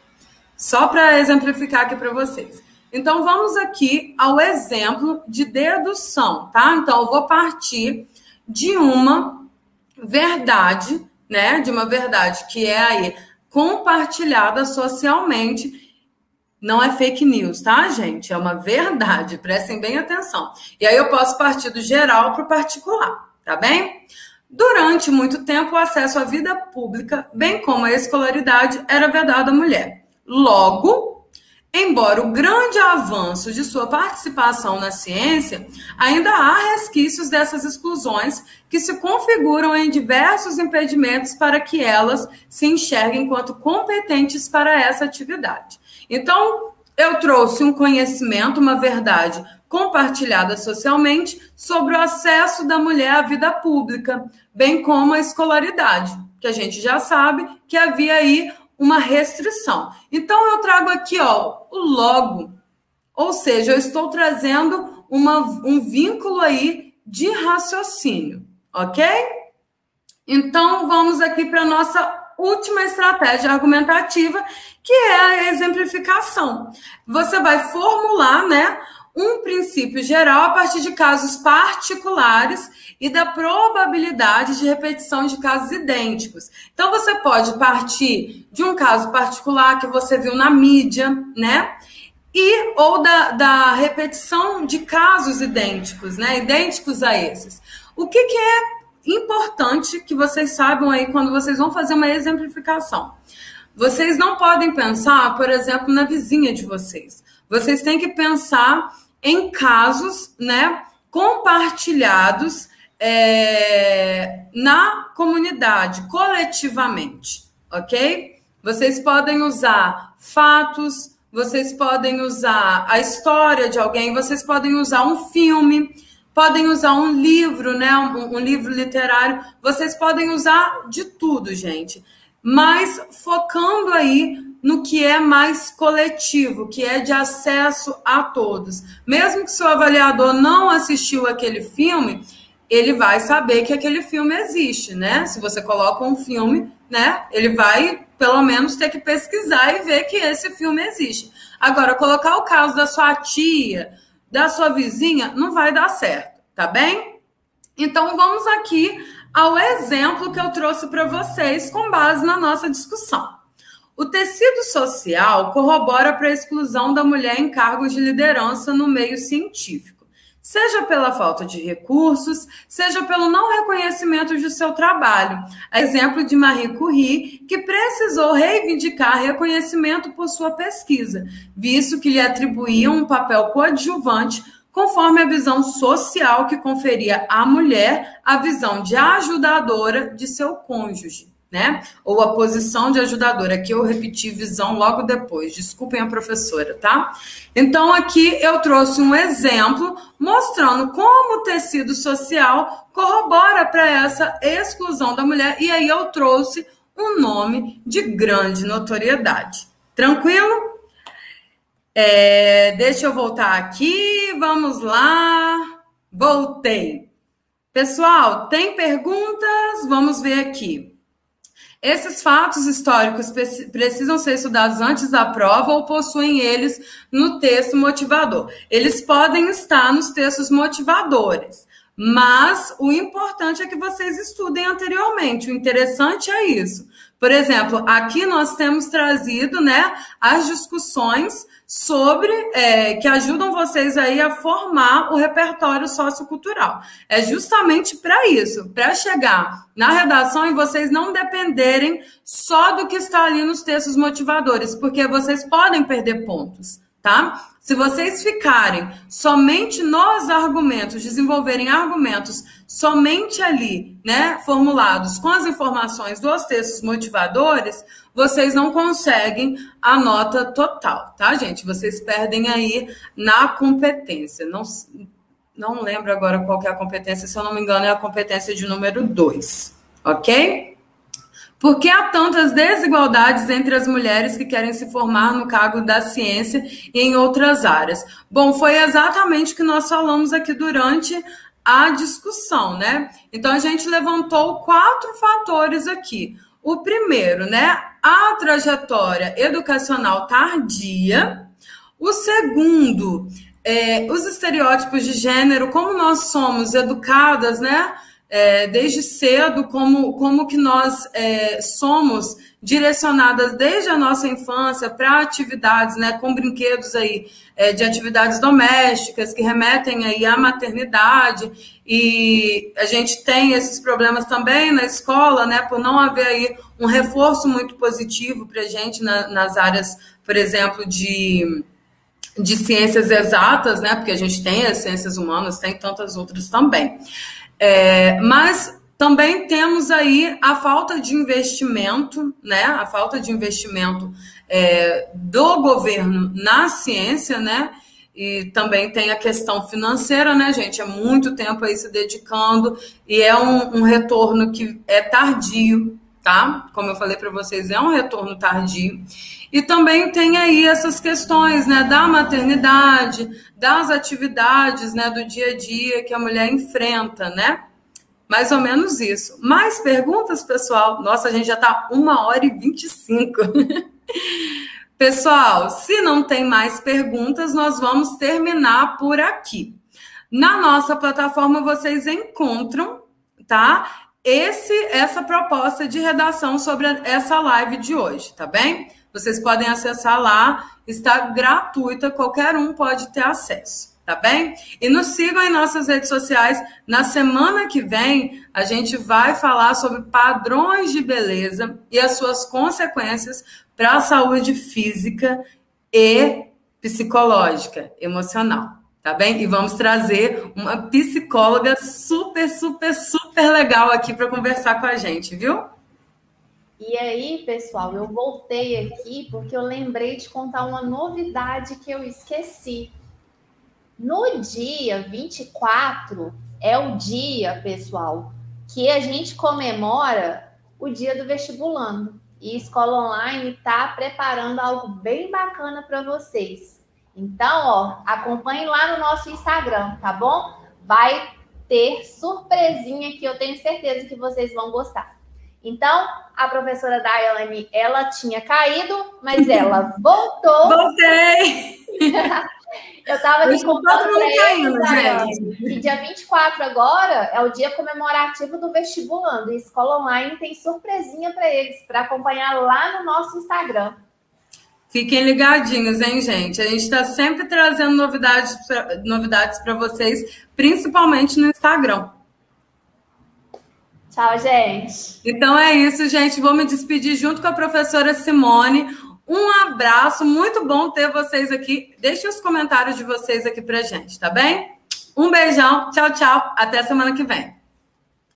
[SPEAKER 3] Só para exemplificar aqui para vocês. Então, vamos aqui ao exemplo de dedução, tá? Então, eu vou partir de uma verdade, né? De uma verdade que é aí compartilhada socialmente não é fake news, tá, gente? É uma verdade, prestem bem atenção. E aí eu posso partir do geral para o particular, tá bem? Durante muito tempo, o acesso à vida pública, bem como a escolaridade, era vedado à mulher. Logo, embora o grande avanço de sua participação na ciência, ainda há resquícios dessas exclusões que se configuram em diversos impedimentos para que elas se enxerguem enquanto competentes para essa atividade. Então, eu trouxe um conhecimento, uma verdade compartilhada socialmente sobre o acesso da mulher à vida pública, bem como a escolaridade, que a gente já sabe que havia aí uma restrição. Então eu trago aqui, ó, o logo. Ou seja, eu estou trazendo uma, um vínculo aí de raciocínio, ok? Então vamos aqui para nossa última estratégia argumentativa, que é a exemplificação. Você vai formular, né, um princípio geral a partir de casos particulares e da probabilidade de repetição de casos idênticos. Então você pode partir de um caso particular que você viu na mídia, né? E ou da, da repetição de casos idênticos, né? Idênticos a esses. O que, que é importante que vocês saibam aí quando vocês vão fazer uma exemplificação. Vocês não podem pensar, por exemplo, na vizinha de vocês. Vocês têm que pensar em casos, né, compartilhados é, na comunidade, coletivamente, ok? vocês podem usar fatos, vocês podem usar a história de alguém, vocês podem usar um filme, podem usar um livro, né? Um, um livro literário, vocês podem usar de tudo, gente. Mas focando aí no que é mais coletivo, que é de acesso a todos. Mesmo que seu avaliador não assistiu aquele filme, ele vai saber que aquele filme existe, né? Se você coloca um filme, né? Ele vai pelo menos ter que pesquisar e ver que esse filme existe. Agora, colocar o caso da sua tia, da sua vizinha, não vai dar certo, tá bem? Então, vamos aqui ao exemplo que eu trouxe para vocês com base na nossa discussão. O tecido social corrobora para a exclusão da mulher em cargos de liderança no meio científico, seja pela falta de recursos, seja pelo não reconhecimento de seu trabalho. exemplo de Marie Curie, que precisou reivindicar reconhecimento por sua pesquisa, visto que lhe atribuíam um papel coadjuvante conforme a visão social que conferia à mulher a visão de ajudadora de seu cônjuge né? Ou a posição de ajudadora. Aqui eu repeti visão logo depois. Desculpem a professora, tá? Então aqui eu trouxe um exemplo mostrando como o tecido social corrobora para essa exclusão da mulher e aí eu trouxe um nome de grande notoriedade. Tranquilo? É, deixa eu voltar aqui. Vamos lá. Voltei. Pessoal, tem perguntas? Vamos ver aqui. Esses fatos históricos precisam ser estudados antes da prova ou possuem eles no texto motivador. Eles podem estar nos textos motivadores, mas o importante é que vocês estudem anteriormente. O interessante é isso. Por exemplo, aqui nós temos trazido né, as discussões sobre é, que ajudam vocês aí a formar o repertório sociocultural. É justamente para isso, para chegar na redação e vocês não dependerem só do que está ali nos textos motivadores, porque vocês podem perder pontos tá? Se vocês ficarem somente nos argumentos, desenvolverem argumentos somente ali, né, formulados com as informações dos textos motivadores, vocês não conseguem a nota total, tá, gente? Vocês perdem aí na competência. Não, não lembro agora qual é a competência, se eu não me engano, é a competência de número 2, ok? Por que há tantas desigualdades entre as mulheres que querem se formar no cargo da ciência e em outras áreas? Bom, foi exatamente o que nós falamos aqui durante a discussão, né? Então a gente levantou quatro fatores aqui. O primeiro, né, a trajetória educacional tardia. O segundo, é, os estereótipos de gênero, como nós somos educadas, né? É, desde cedo, como, como que nós é, somos direcionadas desde a nossa infância para atividades, né, com brinquedos aí é, de atividades domésticas que remetem aí à maternidade e a gente tem esses problemas também na escola, né, por não haver aí um reforço muito positivo para a gente na, nas áreas, por exemplo, de de ciências exatas, né? Porque a gente tem as ciências humanas, tem tantas outras também. É, mas também temos aí a falta de investimento, né? A falta de investimento é, do governo na ciência, né? E também tem a questão financeira, né, gente? É muito tempo aí se dedicando e é um, um retorno que é tardio, tá? Como eu falei para vocês, é um retorno tardio. E também tem aí essas questões, né, da maternidade, das atividades, né, do dia a dia que a mulher enfrenta, né? Mais ou menos isso. Mais perguntas, pessoal? Nossa, a gente já está uma hora e vinte e cinco. Pessoal, se não tem mais perguntas, nós vamos terminar por aqui. Na nossa plataforma vocês encontram, tá? esse essa proposta de redação sobre essa live de hoje, tá bem? Vocês podem acessar lá, está gratuita, qualquer um pode ter acesso, tá bem? E nos sigam em nossas redes sociais. Na semana que vem, a gente vai falar sobre padrões de beleza e as suas consequências para a saúde física e psicológica, emocional tá bem? E vamos trazer uma psicóloga super, super, super legal aqui para conversar com a gente, viu?
[SPEAKER 4] E aí, pessoal, eu voltei aqui porque eu lembrei de contar uma novidade que eu esqueci. No dia 24 é o dia, pessoal, que a gente comemora o dia do vestibulando. E Escola Online está preparando algo bem bacana para vocês. Então, ó, acompanhe lá no nosso Instagram, tá bom? Vai ter surpresinha que eu tenho certeza que vocês vão gostar. Então, a professora Daiane, ela tinha caído, mas ela voltou.
[SPEAKER 3] Voltei!
[SPEAKER 4] eu estava aqui contando para eles, gente. E dia 24 agora é o dia comemorativo do vestibulando. E Escola Online tem surpresinha para eles, para acompanhar lá no nosso Instagram.
[SPEAKER 3] Fiquem ligadinhos, hein, gente? A gente está sempre trazendo novidades para novidades vocês, principalmente no Instagram.
[SPEAKER 4] Tchau, gente.
[SPEAKER 3] Então é isso, gente. Vou me despedir junto com a professora Simone. Um abraço, muito bom ter vocês aqui. Deixem os comentários de vocês aqui pra gente, tá bem? Um beijão, tchau, tchau. Até semana que vem.